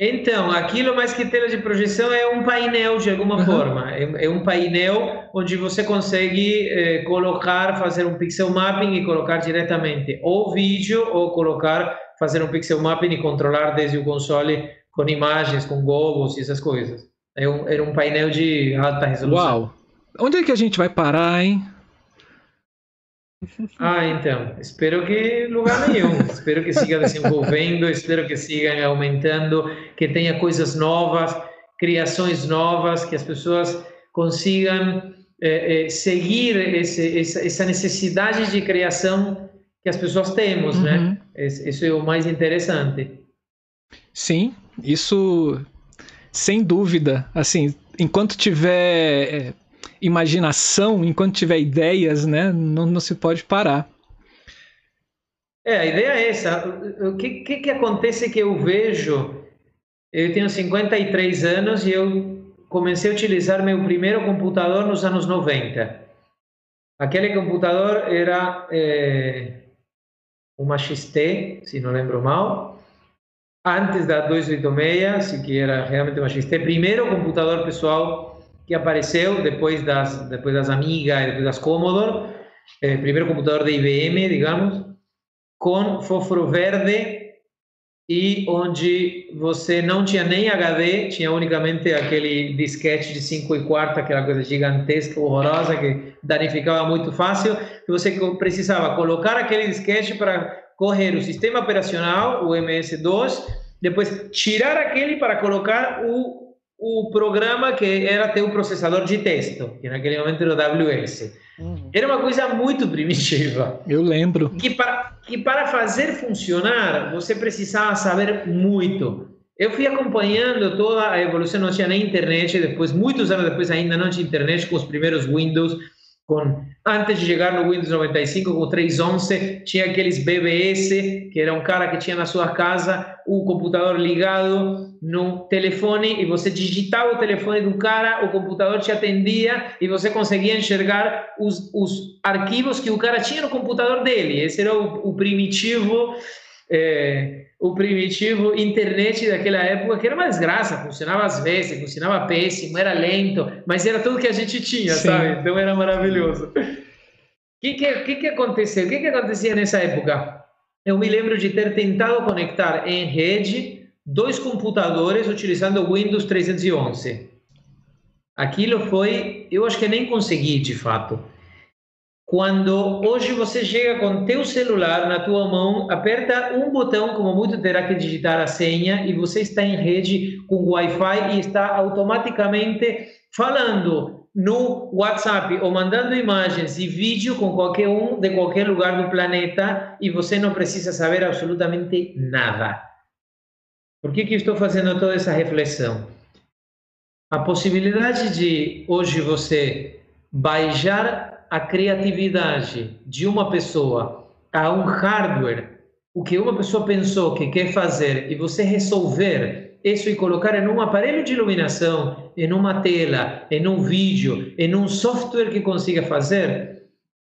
Então, aquilo mais que tela de projeção é um painel de alguma uhum. forma. É, é, um painel onde você consegue eh, colocar, fazer um pixel mapping e colocar diretamente ou vídeo ou colocar, fazer um pixel mapping e controlar desde o console com imagens, com globos e essas coisas. É um, era um painel de alta resolução. Uau! Onde é que a gente vai parar, hein? Ah, então, espero que lugar nenhum. espero que siga desenvolvendo, [LAUGHS] espero que siga aumentando, que tenha coisas novas, criações novas, que as pessoas consigam eh, eh, seguir esse, essa, essa, necessidade de criação que as pessoas temos, né? uhum. né? Isso é o mais interessante. Sim, isso sem dúvida. Assim, enquanto tiver eh, imaginação, enquanto tiver ideias, né, não, não se pode parar. É, a ideia é essa. O que, que, que acontece que eu vejo? Eu tenho 53 anos e eu comecei a utilizar meu primeiro computador nos anos 90. Aquele computador era é, uma XT, se não lembro mal, antes da 286, se que era realmente uma XT. Primeiro computador pessoal que apareceu depois das, depois das Amiga e depois das Commodore, eh, primeiro computador de IBM, digamos, com fósforo verde e onde você não tinha nem HD, tinha unicamente aquele disquete de 5 e quarta, aquela coisa gigantesca, horrorosa, que danificava muito fácil, e você precisava colocar aquele disquete para correr o sistema operacional, o MS-DOS, depois tirar aquele para colocar o o programa que era ter um processador de texto, que naquele momento era o WS. Uhum. Era uma coisa muito primitiva. Eu lembro. Que para, que para fazer funcionar, você precisava saber muito. Eu fui acompanhando toda a evolução, não tinha nem internet, depois, muitos anos depois ainda não tinha internet com os primeiros Windows, com antes de chegar no Windows 95 com o 311 tinha aqueles BBS que era um cara que tinha na sua casa o computador ligado no telefone e você digitava o telefone do cara o computador te atendia e você conseguia enxergar os, os arquivos que o cara tinha no computador dele. Esse era o, o primitivo é, o primitivo internet daquela época, que era uma desgraça, funcionava às vezes, funcionava péssimo, era lento, mas era tudo que a gente tinha, Sim. sabe? Então era maravilhoso. O que, que, que, que aconteceu? O que, que acontecia nessa época? Eu me lembro de ter tentado conectar em rede dois computadores utilizando o Windows 311. Aquilo foi, eu acho que nem consegui de fato. Quando hoje você chega com teu celular na tua mão, aperta um botão, como muito terá que digitar a senha, e você está em rede com Wi-Fi e está automaticamente falando no WhatsApp ou mandando imagens e vídeo com qualquer um de qualquer lugar do planeta e você não precisa saber absolutamente nada. Por que, que estou fazendo toda essa reflexão? A possibilidade de hoje você baijar a criatividade de uma pessoa a um hardware, o que uma pessoa pensou que quer fazer e você resolver isso e colocar em um aparelho de iluminação, em uma tela, em um vídeo, em um software que consiga fazer,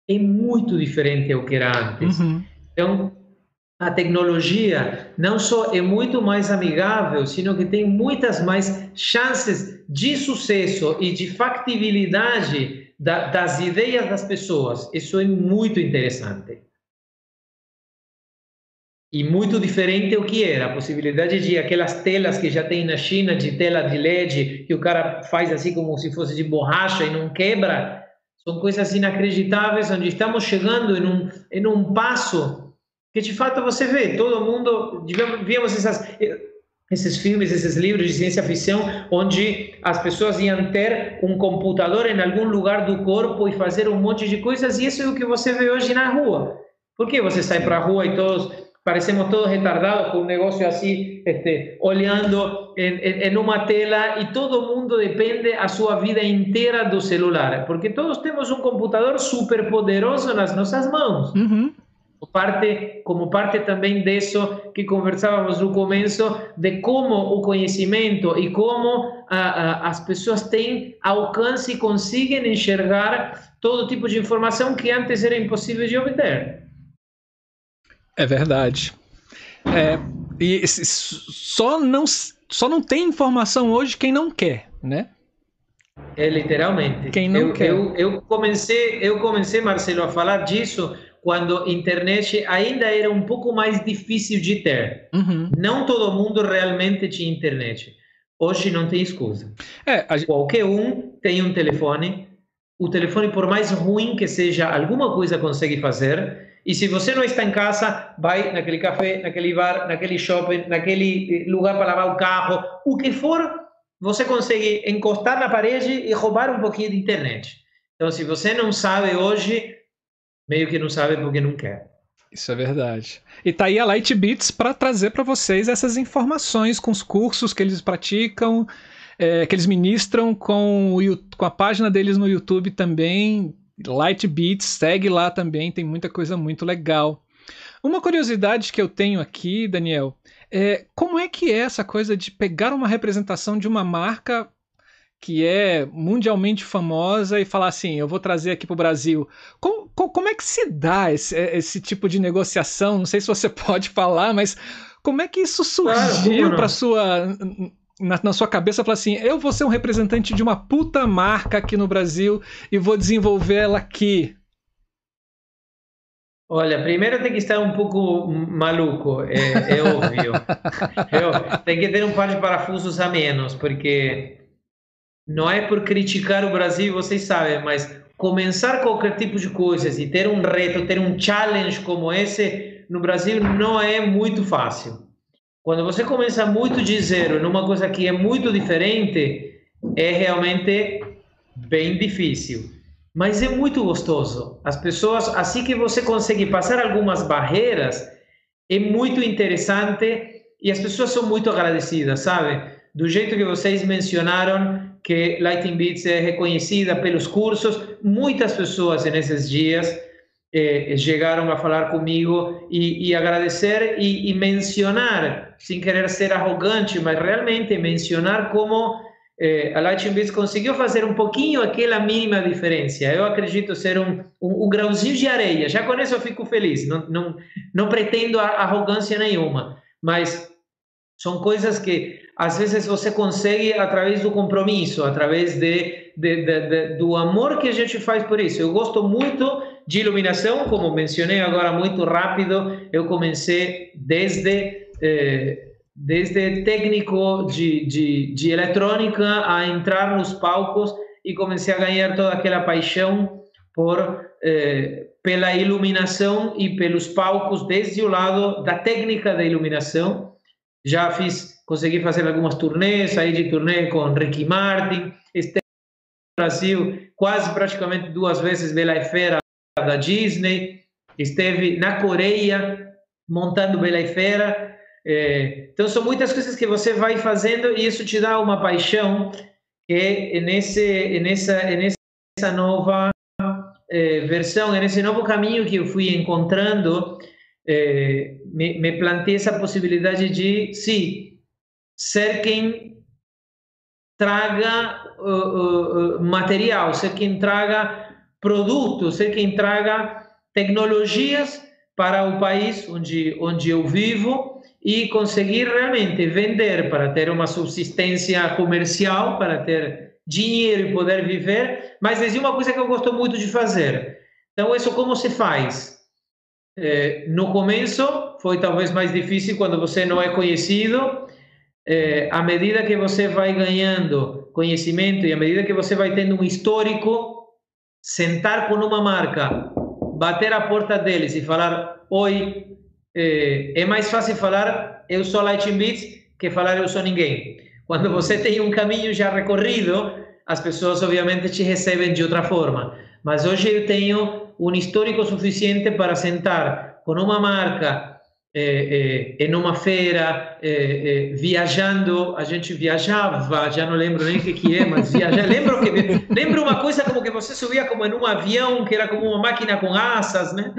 é muito diferente ao que era antes. Uhum. Então, a tecnologia não só é muito mais amigável, sino que tem muitas mais chances de sucesso e de factibilidade da, das ideias das pessoas. Isso é muito interessante. E muito diferente o que era, a possibilidade de aquelas telas que já tem na China, de tela de LED, que o cara faz assim como se fosse de borracha e não quebra, são coisas inacreditáveis, onde estamos chegando em um, em um passo que de fato você vê, todo mundo, víamos essas, esses filmes, esses livros de ciência ficção, onde as pessoas iam ter um computador em algum lugar do corpo e fazer um monte de coisas, e isso é o que você vê hoje na rua. Por que você sai para a rua e todos parecemos todos retardados com um negócio assim, este, olhando em, em, em, uma tela e todo mundo depende a sua vida inteira do celular, porque todos temos um computador super poderoso nas nossas mãos. Uhum. Parte, como parte também disso que conversávamos no começo, de como o conhecimento e como as pessoas têm alcance e conseguem enxergar todo tipo de informação que antes era impossível de obter. É verdade. É, e só não, só não tem informação hoje quem não quer, né? É literalmente. Quem não eu, quer. Eu, eu, comecei, eu comecei, Marcelo, a falar disso quando a internet ainda era um pouco mais difícil de ter. Uhum. Não todo mundo realmente tinha internet. Hoje não tem excusa. É, a... Qualquer um tem um telefone. O telefone, por mais ruim que seja, alguma coisa consegue fazer. E se você não está em casa, vai naquele café, naquele bar, naquele shopping, naquele eh, lugar para lavar o carro, o que for, você consegue encostar na parede e roubar um pouquinho de internet. Então, se você não sabe hoje, meio que não sabe porque não quer. Isso é verdade. E tá aí a Light Beats para trazer para vocês essas informações com os cursos que eles praticam, é, que eles ministram com, o, com a página deles no YouTube também. Light Beats, segue lá também, tem muita coisa muito legal. Uma curiosidade que eu tenho aqui, Daniel, é como é que é essa coisa de pegar uma representação de uma marca que é mundialmente famosa e falar assim, eu vou trazer aqui para o Brasil. Como, como, é que se dá esse, esse, tipo de negociação? Não sei se você [LAUGHS] pode falar, mas como é que isso surgiu para sua na, na sua cabeça falar assim: eu vou ser um representante de uma puta marca aqui no Brasil e vou desenvolver ela aqui? Olha, primeiro tem que estar um pouco maluco, é, é óbvio. [LAUGHS] É tem que ter um par de parafusos a menos, porque não é por criticar o Brasil, vocês sabem, mas começar qualquer tipo de coisas e ter um reto, ter um challenge como esse no Brasil não é muito fácil. Quando você começa muito de zero numa coisa que é muito diferente, é realmente bem difícil. Mas é muito gostoso. As pessoas, assim que você consegue passar algumas barreiras, é muito interessante e as pessoas são muito agradecidas, sabe? Do jeito que vocês mencionaram, que Lighting Beats é reconhecida pelos cursos, muitas pessoas nesses dias eh, chegaram a falar comigo e, e agradecer e, e, mencionar, sem querer ser arrogante, mas realmente mencionar como eh, a Lighting Beats conseguiu fazer um pouquinho aquela mínima diferença. Eu acredito ser um, um, um, grãozinho de areia. Já com isso eu fico feliz. Não, não, não pretendo arrogância nenhuma, mas são coisas que às vezes você consegue através do compromisso, através de, de, de, de, do amor que a gente faz por isso. Eu gosto muito de iluminação, como mencionei agora muito rápido, eu comecei desde eh, desde técnico de, de, de eletrônica a entrar nos palcos e comecei a ganhar toda aquela paixão por eh, pela iluminação e pelos palcos desde o lado da técnica da iluminação. Já fiz, consegui fazer algumas turnês, saí de turnê com Ricky Martin, esteve no Brasil quase praticamente duas vezes pela Efera da Disney, esteve na Coreia montando Bela e Fera. É, então, são muitas coisas que você vai fazendo e isso te dá uma paixão que é nesse, nessa, nessa nova é, versão, nesse novo caminho que eu fui encontrando, é, me, me plantei essa possibilidade de, sim, ser quem traga uh, uh, material, ser quem traga produtos, ser quem traga tecnologias para o país onde, onde eu vivo e conseguir realmente vender para ter uma subsistência comercial, para ter dinheiro e poder viver, mas é uma coisa que eu gosto muito de fazer. Então, isso como se faz? É, no começo foi talvez mais difícil quando você não é conhecido. É, à medida que você vai ganhando conhecimento e à medida que você vai tendo um histórico, sentar com uma marca, bater a porta deles e falar: Oi, é, é mais fácil falar eu sou Lightning Beats que falar eu sou ninguém. Quando [LAUGHS] você tem um caminho já recorrido, as pessoas obviamente te recebem de outra forma. Mas hoje eu tenho um histórico suficiente para sentar com uma marca é, é, em uma feira, é, é, viajando, a gente viajava, já não lembro nem o que, que é, mas viajava. Lembro, que, lembro uma coisa como que você subia como em um avião, que era como uma máquina com asas, né?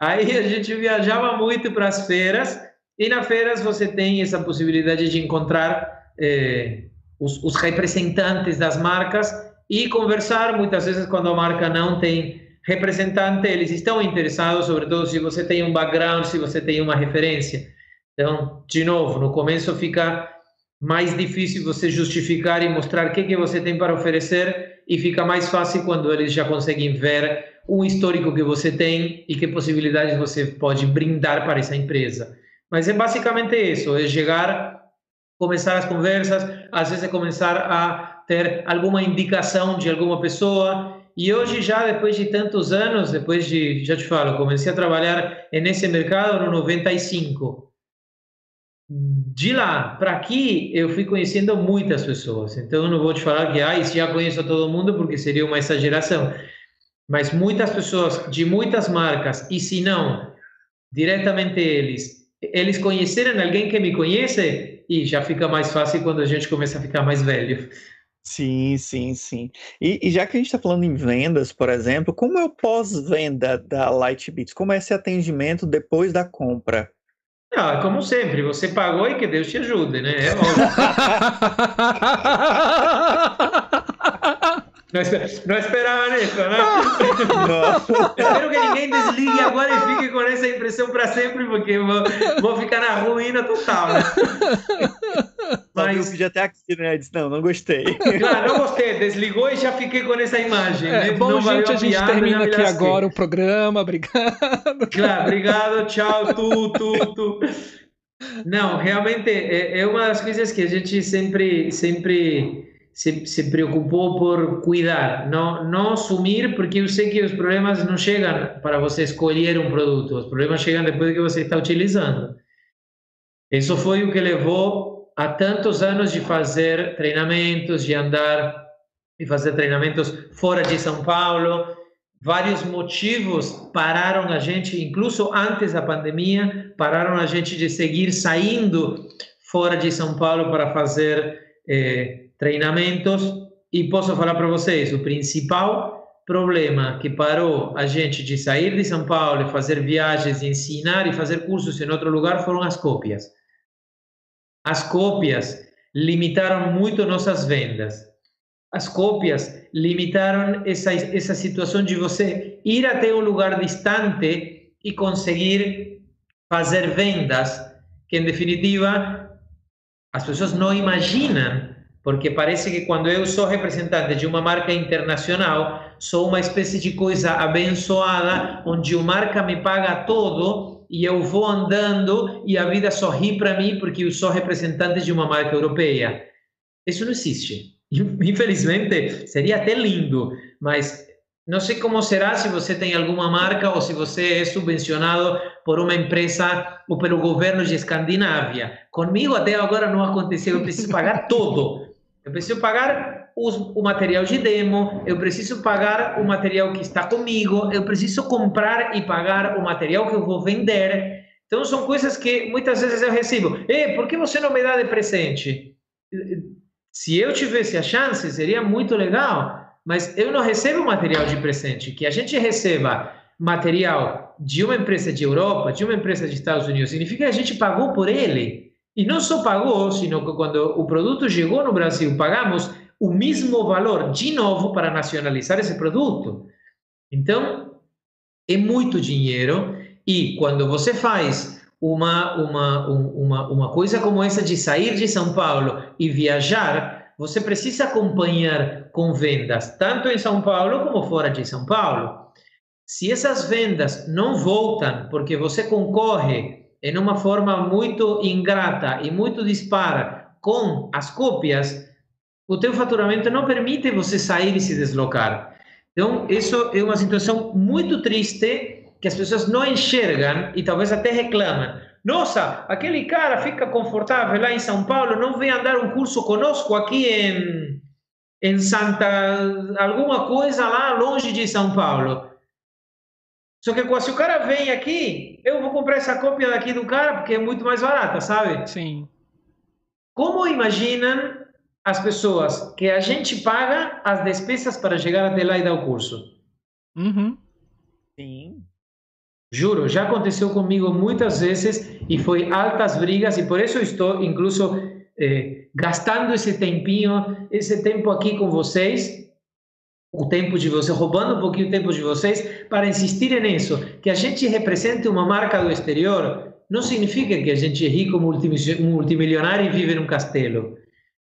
Aí a gente viajava muito para as feiras, e nas feiras você tem essa possibilidade de encontrar é, os, os representantes das marcas e conversar, muitas vezes quando a marca não tem representante, eles estão interessados, sobretudo se você tem um background, se você tem uma referência. Então, de novo, no começo fica mais difícil você justificar e mostrar o que, que você tem para oferecer e fica mais fácil quando eles já conseguem ver um histórico que você tem e que possibilidades você pode brindar para essa empresa. Mas é basicamente isso, é chegar, começar as conversas, às vezes é começar a ter alguma indicação de alguma pessoa, e hoje, já depois de tantos anos, depois de, já te falo, comecei a trabalhar nesse mercado no 95. De lá para aqui, eu fui conhecendo muitas pessoas. Então, eu não vou te falar que ah, já conheço todo mundo, porque seria uma exageração. Mas muitas pessoas de muitas marcas, e se não, diretamente eles, eles conhecerem alguém que me conhece, e já fica mais fácil quando a gente começa a ficar mais velho. Sim, sim, sim. E, e já que a gente está falando em vendas, por exemplo, como é o pós-venda da Lightbits? Como é esse atendimento depois da compra? Ah, como sempre, você pagou e que Deus te ajude, né? É [LAUGHS] Não, não esperava nisso, né? Não. [LAUGHS] Espero que ninguém desligue agora e fique com essa impressão para sempre, porque vou, vou ficar na ruína total, né? Mas... Eu até aqui, né? Disse, não, não gostei. Claro, não gostei. Desligou e já fiquei com essa imagem. É, né? bom, não gente, a, a gente termina aqui agora o programa. Obrigado. Claro, obrigado. Tchau, tu, tu, tu. Não, realmente é, é uma das coisas que a gente sempre, sempre se, se preocupou por cuidar, não, não sumir, porque eu sei que os problemas não chegam para você escolher um produto, os problemas chegam depois que você está utilizando. Isso foi o que levou a tantos anos de fazer treinamentos, de andar e fazer treinamentos fora de São Paulo. Vários motivos pararam a gente, incluso antes da pandemia, pararam a gente de seguir saindo fora de São Paulo para fazer eh, treinamentos e posso falar para vocês, o principal problema que parou a gente de sair de São Paulo e fazer viagens, ensinar e fazer cursos em outro lugar foram as cópias. As cópias limitaram muito nossas vendas. As cópias limitaram essa, essa situação de você ir até um lugar distante e conseguir fazer vendas que, em definitiva, as pessoas não imaginam porque parece que quando eu sou representante de uma marca internacional, sou uma espécie de coisa abençoada, onde a marca me paga todo e eu vou andando e a vida sorri para mim porque eu sou representante de uma marca europeia. Isso não existe. [LAUGHS] Infelizmente, seria até lindo, mas não sei como será se você tem alguma marca ou se você é subvencionado por uma empresa ou pelo governo de Escandinávia. Comigo até agora não aconteceu, eu preciso pagar todo. Eu preciso pagar os, o material de demo, eu preciso pagar o material que está comigo, eu preciso comprar e pagar o material que eu vou vender. Então, são coisas que muitas vezes eu recebo. E por que você não me dá de presente? Se eu tivesse a chance, seria muito legal, mas eu não recebo material de presente. Que a gente receba material de uma empresa de Europa, de uma empresa de Estados Unidos, significa que a gente pagou por ele. E não só pagou, sino que quando o produto chegou no Brasil, pagamos o mesmo valor de novo para nacionalizar esse produto. Então, é muito dinheiro e quando você faz uma, uma, uma, uma coisa como essa de sair de São Paulo e viajar, você precisa acompanhar com vendas, tanto em São Paulo como fora de São Paulo. Se essas vendas não voltam porque você concorre em uma forma muito ingrata e muito dispara com as cópias, o teu faturamento não permite você sair e se deslocar. Então, isso é uma situação muito triste que as pessoas não enxergam e talvez até reclamam. Nossa, aquele cara fica confortável lá em São Paulo, não vem andar um curso conosco aqui em, em Santa. alguma coisa lá longe de São Paulo. Só que se o cara vem aqui, eu vou comprar essa cópia daqui do cara porque é muito mais barata, sabe? Sim. Como imaginam as pessoas que a gente paga as despesas para chegar até lá e dar o curso? Uhum. Sim. Juro, já aconteceu comigo muitas vezes e foi altas brigas e por isso estou incluso eh, gastando esse tempinho, esse tempo aqui com vocês, o tempo de vocês, roubando um pouquinho o tempo de vocês para insistir nisso, que a gente represente uma marca do exterior não significa que a gente é rico, multimilionário e vive num castelo.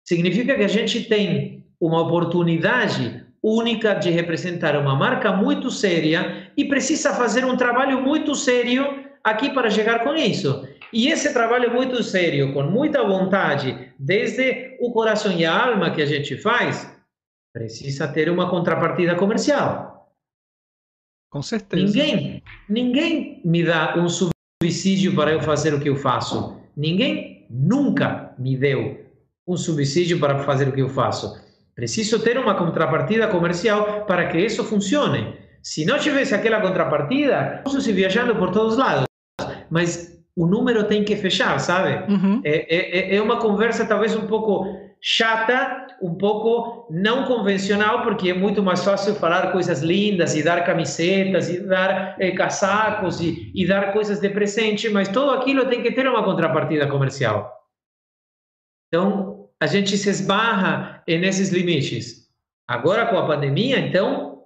Significa que a gente tem uma oportunidade única de representar uma marca muito séria e precisa fazer um trabalho muito sério aqui para chegar com isso. E esse trabalho muito sério, com muita vontade, desde o coração e a alma que a gente faz, precisa ter uma contrapartida comercial. Com certeza. Ninguém, ninguém me dá um subsídio para eu fazer o que eu faço. Ninguém nunca me deu um subsídio para fazer o que eu faço. Preciso ter uma contrapartida comercial para que isso funcione. Se não tivesse aquela contrapartida, posso se viajando por todos os lados. Mas o número tem que fechar, sabe? Uhum. É, é, é uma conversa talvez um pouco chata, um pouco não convencional, porque é muito mais fácil falar coisas lindas e dar camisetas e dar eh, casacos e, e dar coisas de presente, mas tudo aquilo tem que ter uma contrapartida comercial. Então, a gente se esbarra nesses limites. Agora, com a pandemia, então,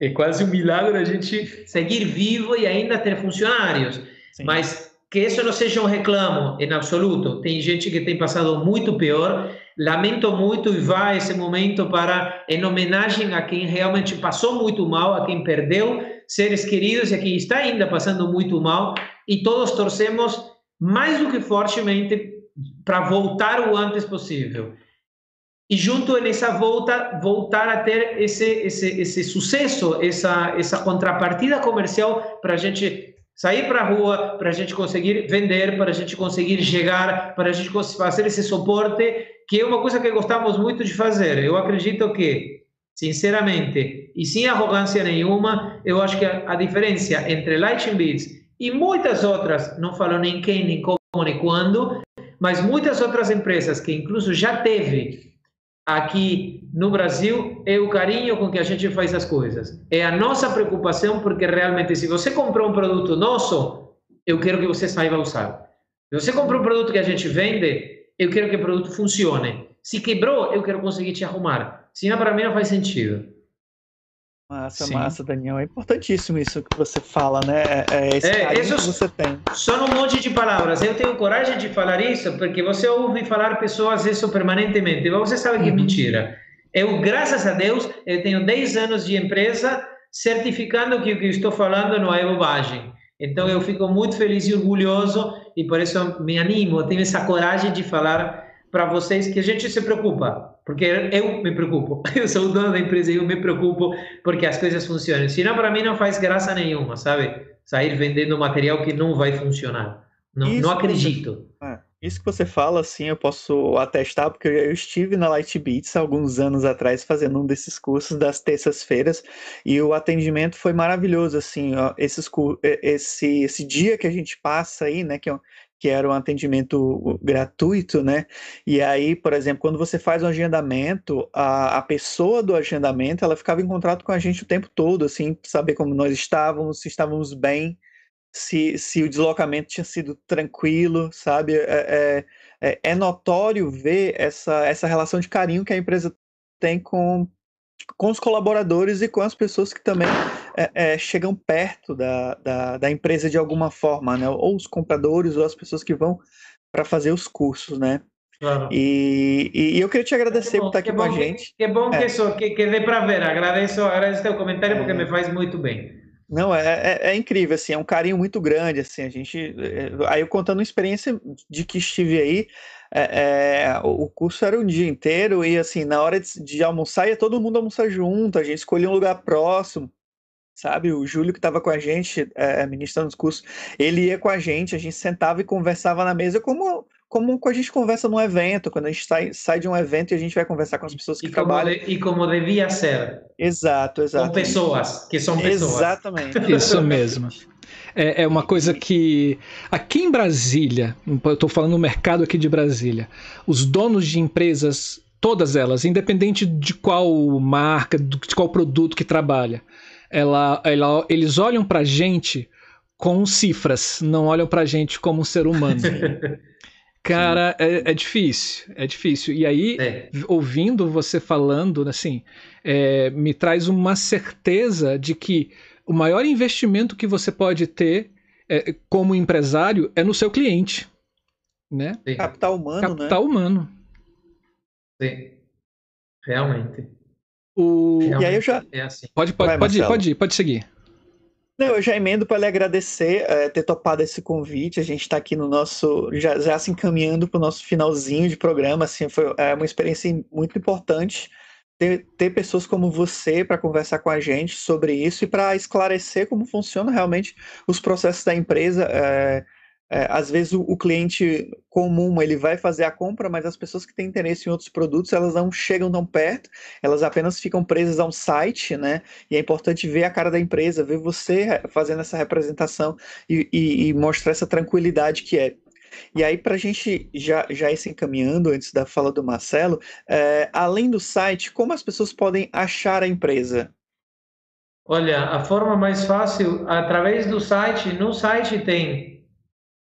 é quase um milagre a gente seguir vivo e ainda ter funcionários. Sim. Mas que isso não seja um reclamo em absoluto. Tem gente que tem passado muito pior. Lamento muito e vá esse momento para, em homenagem a quem realmente passou muito mal, a quem perdeu seres queridos e a quem está ainda passando muito mal. E todos torcemos mais do que fortemente para voltar o antes possível. E junto nessa volta, voltar a ter esse, esse, esse sucesso, essa, essa contrapartida comercial para a gente sair para a rua, para a gente conseguir vender, para a gente conseguir chegar, para a gente fazer esse suporte, que é uma coisa que gostamos muito de fazer. Eu acredito que, sinceramente, e sem arrogância nenhuma, eu acho que a, a diferença entre Lightning Beats e muitas outras, não falo nem quem, nem como, nem quando, mas muitas outras empresas que incluso já teve aqui no Brasil é o carinho com que a gente faz as coisas. É a nossa preocupação, porque realmente, se você comprou um produto nosso, eu quero que você saiba usar. Se você comprou um produto que a gente vende, eu quero que o produto funcione. Se quebrou, eu quero conseguir te arrumar. Senão, para mim, não faz sentido. Massa, Sim. massa, Daniel. É importantíssimo isso que você fala, né? É, é esse é, isso que você tem. São um monte de palavras. Eu tenho coragem de falar isso porque você ouve falar pessoas isso permanentemente, mas você sabe que é uhum. mentira. Eu, graças a Deus, eu tenho 10 anos de empresa certificando que o que eu estou falando não é bobagem. Então eu fico muito feliz e orgulhoso e por isso me animo, tenho essa coragem de falar para vocês que a gente se preocupa, porque eu me preocupo. [LAUGHS] Eu sou o dono da empresa e eu me preocupo porque as coisas funcionem. Senão, para mim, não faz graça nenhuma, sabe? Sair vendendo material que não vai funcionar. Não, não acredito. É, isso que você fala, assim, eu posso atestar, porque eu estive na Light Beats alguns anos atrás fazendo um desses cursos das terças-feiras e o atendimento foi maravilhoso, assim, ó, esses, esse, esse dia que a gente passa aí, né, que é que era um atendimento gratuito, né? E aí, por exemplo, quando você faz um agendamento, a, a pessoa do agendamento, ela ficava em contato com a gente o tempo todo, assim, saber como nós estávamos, se estávamos bem, se, se o deslocamento tinha sido tranquilo, sabe? É, é, é, é notório ver essa, essa relação de carinho que a empresa tem com, com os colaboradores e com as pessoas que também é, é, chegam perto da, da, da, empresa de alguma forma, né? Ou os compradores ou as pessoas que vão para fazer os cursos, né? Claro. E, e, eu queria te agradecer bom, por estar aqui com a gente. Que, que bom é. que, isso, que, que dê para ver. Agradeço, agradeço teu comentário porque é. me faz muito bem. Não, é, é, é, incrível, assim, é um carinho muito grande, assim, a gente, é, aí eu contando uma experiência de que estive aí, é, o curso era um dia inteiro e, assim, na hora de, de, almoçar, ia todo mundo almoçar junto, a gente escolhia um lugar próximo, sabe? O Júlio que estava com a gente, é, ministrando os cursos, ele ia com a gente, a gente sentava e conversava na mesa como como a gente conversa num evento, quando a gente sai, sai de um evento e a gente vai conversar com as pessoas que e trabalham. De, e como devia ser. Exato, exato. Com pessoas, que são pessoas. Exatamente. [LAUGHS] Isso mesmo. É, é uma coisa que aqui em Brasília, eu estou falando no mercado aqui de Brasília, os donos de empresas, todas elas, independente de qual marca, de qual produto que trabalha, ela, ela, eles olham para a gente com cifras, não olham para a gente como um ser humano. [LAUGHS] Cara, é, é, difícil, é difícil. E aí, é. ouvindo você falando, assim, é, me traz uma certeza de que o maior investimento que você pode ter é, como empresário é no seu cliente, né? Sim. Capital humano, Capital né? Capital humano. Sim, realmente. O... Realmente e aí eu já... É assim. Pode, pode, Vai, pode, pode, pode seguir. Não, eu já emendo para lhe agradecer é, ter topado esse convite. A gente está aqui no nosso, já, já se encaminhando para o nosso finalzinho de programa. Assim, foi é, uma experiência muito importante ter, ter pessoas como você para conversar com a gente sobre isso e para esclarecer como funciona realmente os processos da empresa. É, é, às vezes o, o, cliente comum ele vai fazer a compra, mas as pessoas que têm interesse em outros produtos elas não chegam tão perto, elas apenas ficam presas a um site, né? E é importante ver a cara da empresa, ver você fazendo essa representação e, e, e mostrar essa tranquilidade que é. E aí, para a gente já, já ir se encaminhando antes da fala do Marcelo, é, além do site, como as pessoas podem achar a empresa? Olha, a forma mais fácil, através do site, no site tem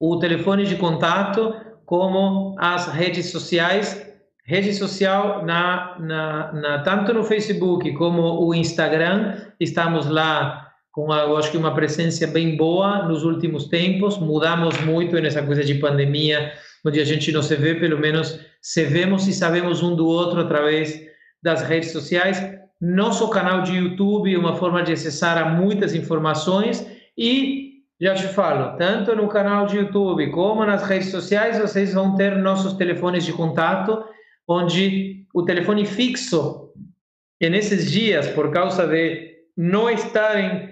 o telefone de contato, como as redes sociais. Rede social, na, na, na, tanto no Facebook como o Instagram, estamos lá com, eu acho que uma presença bem boa nos últimos tempos. Mudamos muito nessa coisa de pandemia, onde a gente não se vê, pelo menos se vemos e sabemos um do outro através das redes sociais. Nosso canal de YouTube é uma forma de acessar muitas informações e já te falo, tanto no canal de YouTube como nas redes sociais, vocês vão ter nossos telefones de contato, onde o telefone fixo, e nesses dias, por causa de não estarem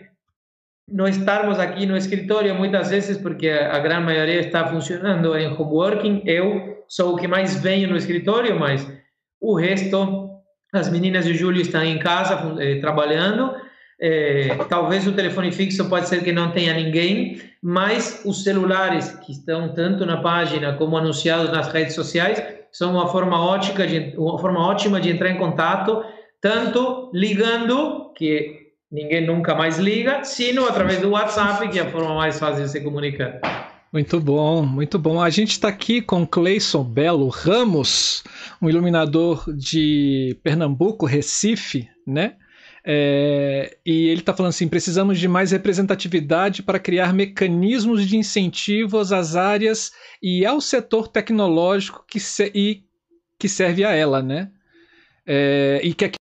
não estarmos aqui no escritório muitas vezes porque a grande maioria está funcionando em home working, eu sou o que mais venho no escritório, mas o resto, as meninas e o Júlio estão em casa eh, trabalhando, é, talvez o telefone fixo pode ser que não tenha ninguém, mas os celulares que estão tanto na página como anunciados nas redes sociais são uma forma ótima de, uma forma ótima de entrar em contato, tanto ligando, que ninguém nunca mais liga, sino através do WhatsApp, que é a forma mais fácil de se comunicar. Muito bom, muito bom. A gente está aqui com Cleison Belo Ramos, um iluminador de Pernambuco, Recife, né? É, e ele está falando assim: precisamos de mais representatividade para criar mecanismos de incentivos às áreas e ao setor tecnológico que, se, e, que serve a ela, né? É, e que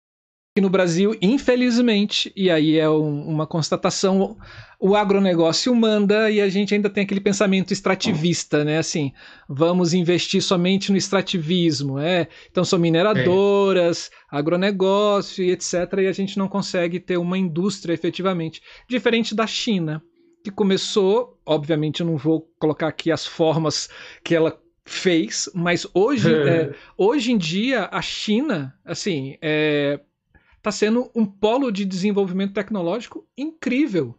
aqui no Brasil, infelizmente, e aí é um, uma constatação, o agronegócio manda e a gente ainda tem aquele pensamento extrativista, né? Assim, vamos investir somente no extrativismo, é? Então são mineradoras, é. agronegócio e etc. E a gente não consegue ter uma indústria efetivamente, diferente da China, que começou, obviamente eu não vou colocar aqui as formas que ela fez, mas hoje, [LAUGHS] é, hoje em dia a China, assim, é, está sendo um polo de desenvolvimento tecnológico incrível.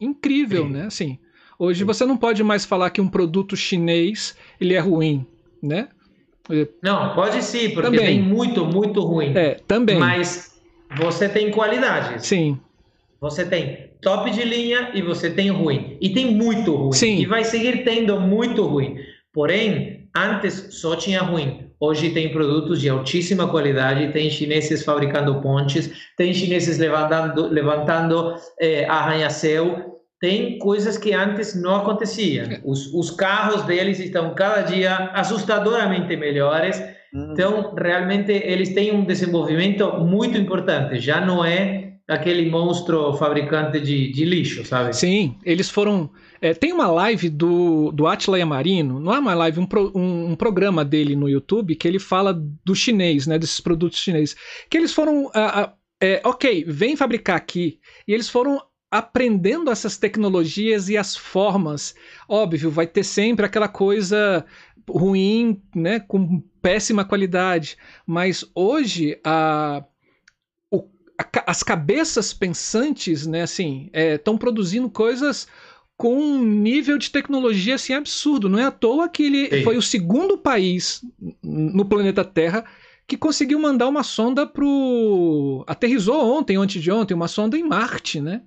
Incrível, Sim. né? Assim, hoje Sim. você não pode mais falar que um produto chinês ele é ruim, né? Não, pode sim, porque também. tem muito, muito ruim. É, também. Mas você tem qualidades. Sim. Você tem top de linha e você tem ruim. E tem muito ruim. Sim. E vai seguir tendo muito ruim. Porém, antes só tinha ruim. Hoje tem produtos de altíssima qualidade, tem chineses fabricando pontes, tem chineses levantando, levantando é, arranha-céu, tem coisas que antes não aconteciam. Os, os, carros deles estão cada dia assustadoramente melhores. Uhum. Então, realmente, eles têm um desenvolvimento muito importante. Já não é aquele monstro fabricante de, de lixo, sabe? Sim, eles foram é, tem uma live do, do Atila Yamarino, não é uma live, um, pro, um, um, programa dele no YouTube que ele fala do chinês, né, desses produtos chineses. Que eles foram, uh, uh, é, ok, vem fabricar aqui. E eles foram aprendendo essas tecnologias e as formas. Óbvio, vai ter sempre aquela coisa ruim, né, com péssima qualidade, mas hoje a, a as cabeças pensantes, né, assim, estão é, produzindo coisas com um nível de tecnologia assim absurdo. Não é à toa que ele Sim. foi o segundo país no planeta Terra que conseguiu mandar uma sonda pro. Aterrizou ontem, antes de ontem, uma sonda em Marte, né?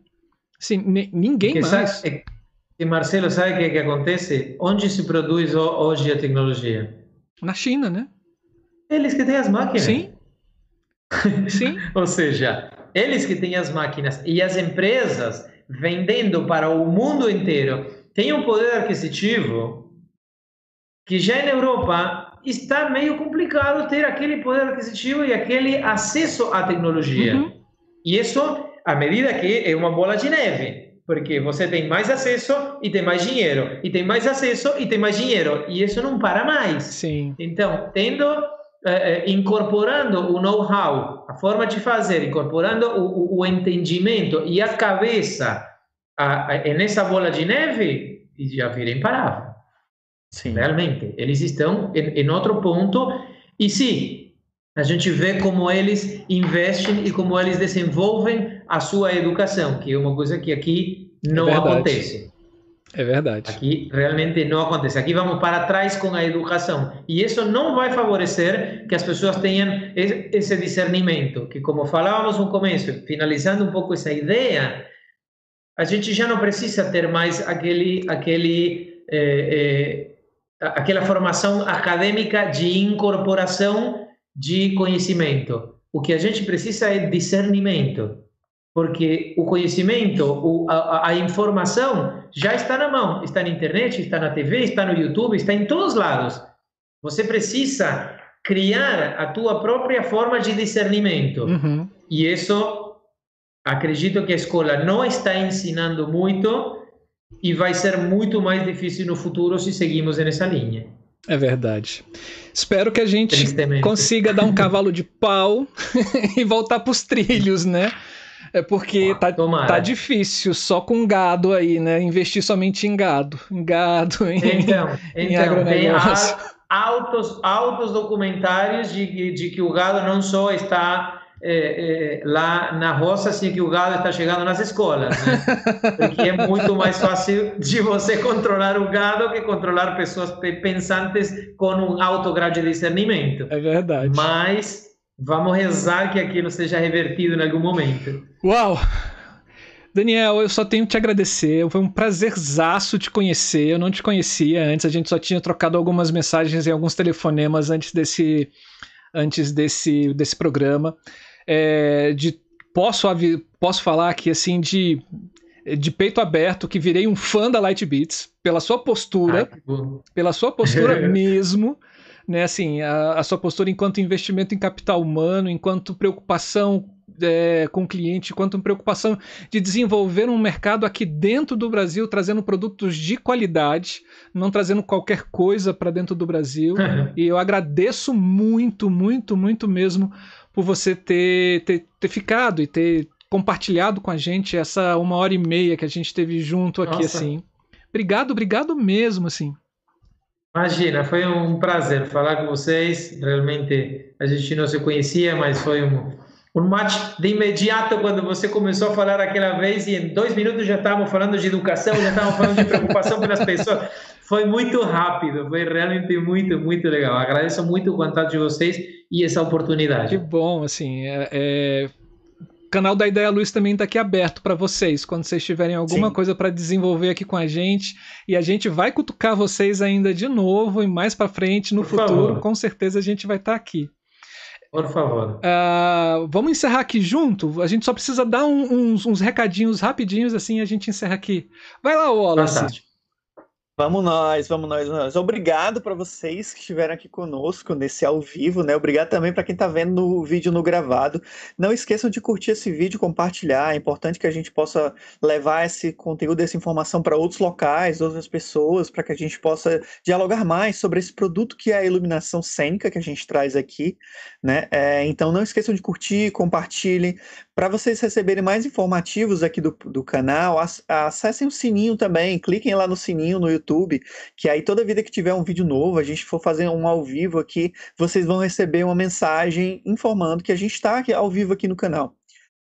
Assim, ninguém Porque mais. Sabe, e Marcelo, sabe o que, que acontece? Onde se produz hoje a tecnologia? Na China, né? Eles que têm as máquinas. Sim. Sim. [LAUGHS] Ou seja, eles que têm as máquinas e as empresas vendendo para o mundo inteiro têm um poder aquisitivo que já na Europa está meio complicado ter aquele poder aquisitivo e aquele acesso à tecnologia. Uhum. E isso à medida que é uma bola de neve, porque você tem mais acesso e tem mais dinheiro, e tem mais acesso e tem mais dinheiro, e isso não para mais. Sim. Então, tendo eh, eh incorporando o know-how, a forma de fazer, incorporando o, o, entendimento e a cabeça a, a, nessa bola de neve, já vira imparável. Sim. Realmente, eles estão em, em outro ponto, e sim, a gente vê como eles investem e como eles desenvolvem a sua educação, que é uma coisa que aqui não é acontece. É verdade. Aqui realmente não acontece. Aqui vamos para trás com a educação. E isso não vai favorecer que as pessoas tenham esse discernimento, que como falávamos no começo, finalizando um pouco essa ideia, a gente já não precisa ter mais aquele, aquele, é, é, aquela formação acadêmica de incorporação de conhecimento. O que a gente precisa é discernimento, porque o conhecimento, a, a, informação já está na mão, está na internet, está na TV, está no YouTube, está em todos os lados. Você precisa criar a tua própria forma de discernimento. Uhum. E isso, acredito que a escola não está ensinando muito e vai ser muito mais difícil no futuro se seguimos nessa linha. É verdade. Espero que a gente consiga dar um cavalo de pau [LAUGHS] e voltar para os trilhos, né? É porque tá, tá difícil só com gado aí, né? Investir somente em gado. Em gado, em, então, [LAUGHS] em então tem altos, altos documentários de, de que o gado não só está é, é, lá na roça, assim que o gado está chegando nas escolas, né? [LAUGHS] porque é muito mais fácil de você controlar o gado que controlar pessoas pensantes com um alto grau de discernimento. É verdade. Mas vamos rezar que aquilo seja revertido em algum momento. Uau! Daniel, eu só tenho que te agradecer. Foi um prazerzaço te conhecer. Eu não te conhecia antes, a gente só tinha trocado algumas mensagens e alguns telefonemas antes desse antes desse, desse programa é, de posso posso falar aqui assim de de peito aberto que virei um fã da Light Beats pela sua postura, ah, pela sua postura [LAUGHS] mesmo, né? Assim, a, a, sua postura enquanto investimento em capital humano, enquanto preocupação é, com o cliente, enquanto preocupação de desenvolver um mercado aqui dentro do Brasil, trazendo produtos de qualidade, não trazendo qualquer coisa para dentro do Brasil. e eu agradeço muito, muito, muito mesmo por você ter, ter, ter ficado e ter compartilhado com a gente essa uma hora e meia que a gente teve junto aqui, Nossa. assim. Obrigado, obrigado mesmo, assim. Imagina, foi um prazer falar com vocês. Realmente a gente não se conhecia, mas foi um, um match de imediato quando você começou a falar aquela vez e em dois minutos já estávamos falando de educação, já estávamos falando de preocupação pelas pessoas. Foi muito rápido, foi realmente muito, muito legal. Agradeço muito o contato de vocês e essa oportunidade. Que bom, assim, é, é... o canal da Ideia Luz também está aqui aberto para vocês, quando vocês tiverem alguma Sim. coisa para desenvolver aqui com a gente, e a gente vai cutucar vocês ainda de novo e mais para frente no Por futuro, favor. com certeza a gente vai estar tá aqui. Por favor. Uh, vamos encerrar aqui junto? A gente só precisa dar um, uns, uns, recadinhos rapidinhos, assim a gente encerra aqui. Vai lá, Wallace. Fantástico. Vamos nós, vamos nós, vamos nós. Obrigado para vocês que estiveram aqui conosco nesse ao vivo, né? Obrigado também para quem está vendo no vídeo no gravado. Não esqueçam de curtir esse vídeo, compartilhar. É importante que a gente possa levar esse conteúdo, essa informação para outros locais, outras pessoas, para que a gente possa dialogar mais sobre esse produto que é a iluminação cênica que a gente traz aqui, né? É, então não esqueçam de curtir, compartilhem. Para vocês receberem mais informativos aqui do, do canal, acessem o sininho também, cliquem lá no sininho no YouTube, que aí toda vida que tiver um vídeo novo, a gente for fazer um ao vivo aqui, vocês vão receber uma mensagem informando que a gente está ao vivo aqui no canal.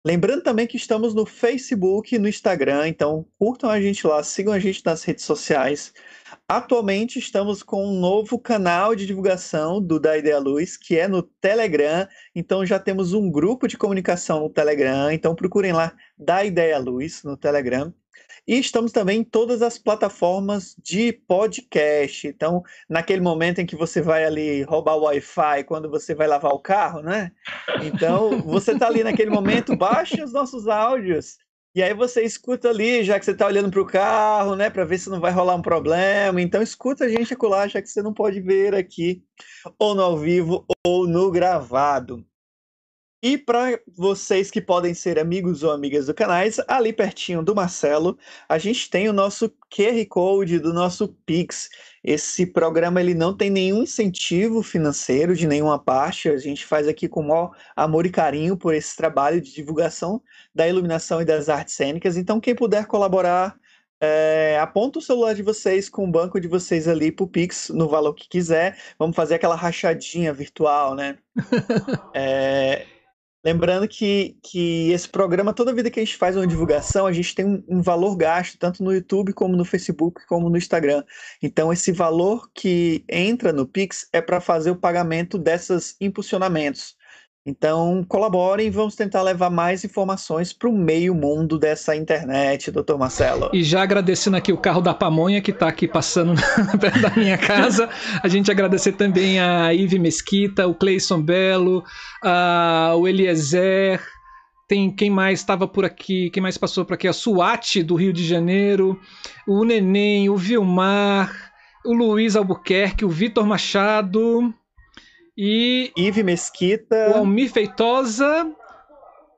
Lembrando também que estamos no Facebook e no Instagram, então curtam a gente lá, sigam a gente nas redes sociais. Atualmente estamos com um novo canal de divulgação do Da Ideia Luz, que é no Telegram. Então já temos um grupo de comunicação no Telegram. Então procurem lá Da Ideia Luz no Telegram. E estamos também em todas as plataformas de podcast. Então, naquele momento em que você vai ali roubar o Wi-Fi quando você vai lavar o carro, né? Então, você está ali naquele momento, baixe os nossos áudios e aí você escuta ali, já que você está olhando para o carro, né, para ver se não vai rolar um problema. Então escuta a gente acolá, já que você não pode ver aqui, ou no ao vivo, ou no gravado. E para vocês que podem ser amigos ou amigas do canais, ali pertinho do Marcelo, a gente tem o nosso QR Code do nosso Pix. Esse programa ele não tem nenhum incentivo financeiro de nenhuma parte. A gente faz aqui com o maior amor e carinho por esse trabalho de divulgação da iluminação e das artes cênicas. Então, quem puder colaborar, é, aponta o celular de vocês com o banco de vocês ali pro Pix no valor que quiser. Vamos fazer aquela rachadinha virtual, né? [LAUGHS] é, Lembrando que, que esse programa, toda vida que a gente faz uma divulgação, a gente tem um, um, valor gasto, tanto no YouTube, como no Facebook, como no Instagram. Então, esse valor que entra no Pix é para fazer o pagamento desses impulsionamentos. Então, colaborem vamos tentar levar mais informações para o meio mundo dessa internet, doutor Marcelo. E já agradecendo aqui o carro da pamonha que está aqui passando [LAUGHS] perto da minha casa, a gente agradecer também a Ive Mesquita, o Cleison Belo, a, o Eliezer, tem quem mais estava por aqui, quem mais passou por aqui? A Suate do Rio de Janeiro, o Neném, o Vilmar, o Luiz Albuquerque, o Vitor Machado, e. Ive Mesquita. O Almir Feitosa.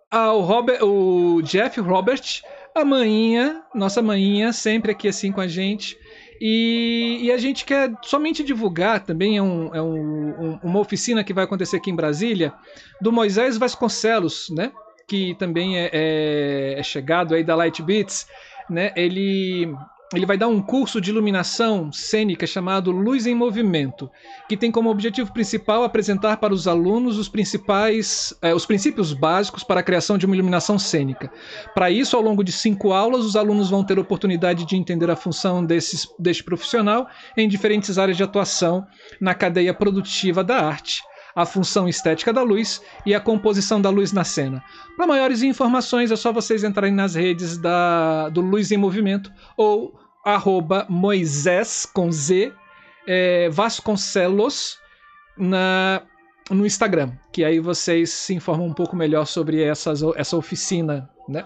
Ao Robert, o Jeff Robert. A Maninha, nossa Maninha, sempre aqui assim com a gente. E, e, a gente quer somente divulgar também é, um, é um, um, uma oficina que vai acontecer aqui em Brasília do Moisés Vasconcelos, né? Que também é, é, é chegado aí da Light Beats, né? Ele ele vai dar um curso de iluminação cênica chamado Luz em Movimento, que tem como objetivo principal apresentar para os alunos os principais, eh, os princípios básicos para a criação de uma iluminação cênica. Para isso, ao longo de cinco aulas, os alunos vão ter a oportunidade de entender a função desses, deste profissional em diferentes áreas de atuação na cadeia produtiva da arte a função estética da luz e a composição da luz na cena. Para maiores informações é só vocês entrarem nas redes da, do Luz em Movimento ou arroba Moisés com Z é, Vasconcelos na, no Instagram, que aí vocês se informam um pouco melhor sobre essas, essa oficina, né?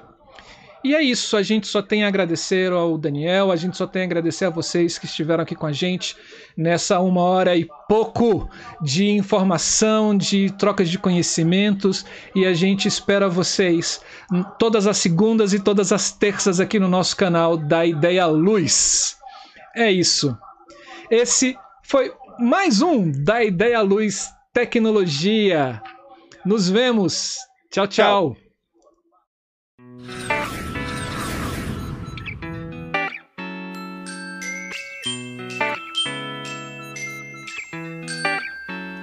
E é isso, a gente só tem a agradecer ao Daniel, a gente só tem a agradecer a vocês que estiveram aqui com a gente nessa uma hora e pouco de informação, de trocas de conhecimentos, e a gente espera vocês todas as segundas e todas as terças aqui no nosso canal da Ideia Luz. É isso. Esse foi mais um da Ideia Luz Tecnologia. Nos vemos. Tchau, tchau. tchau.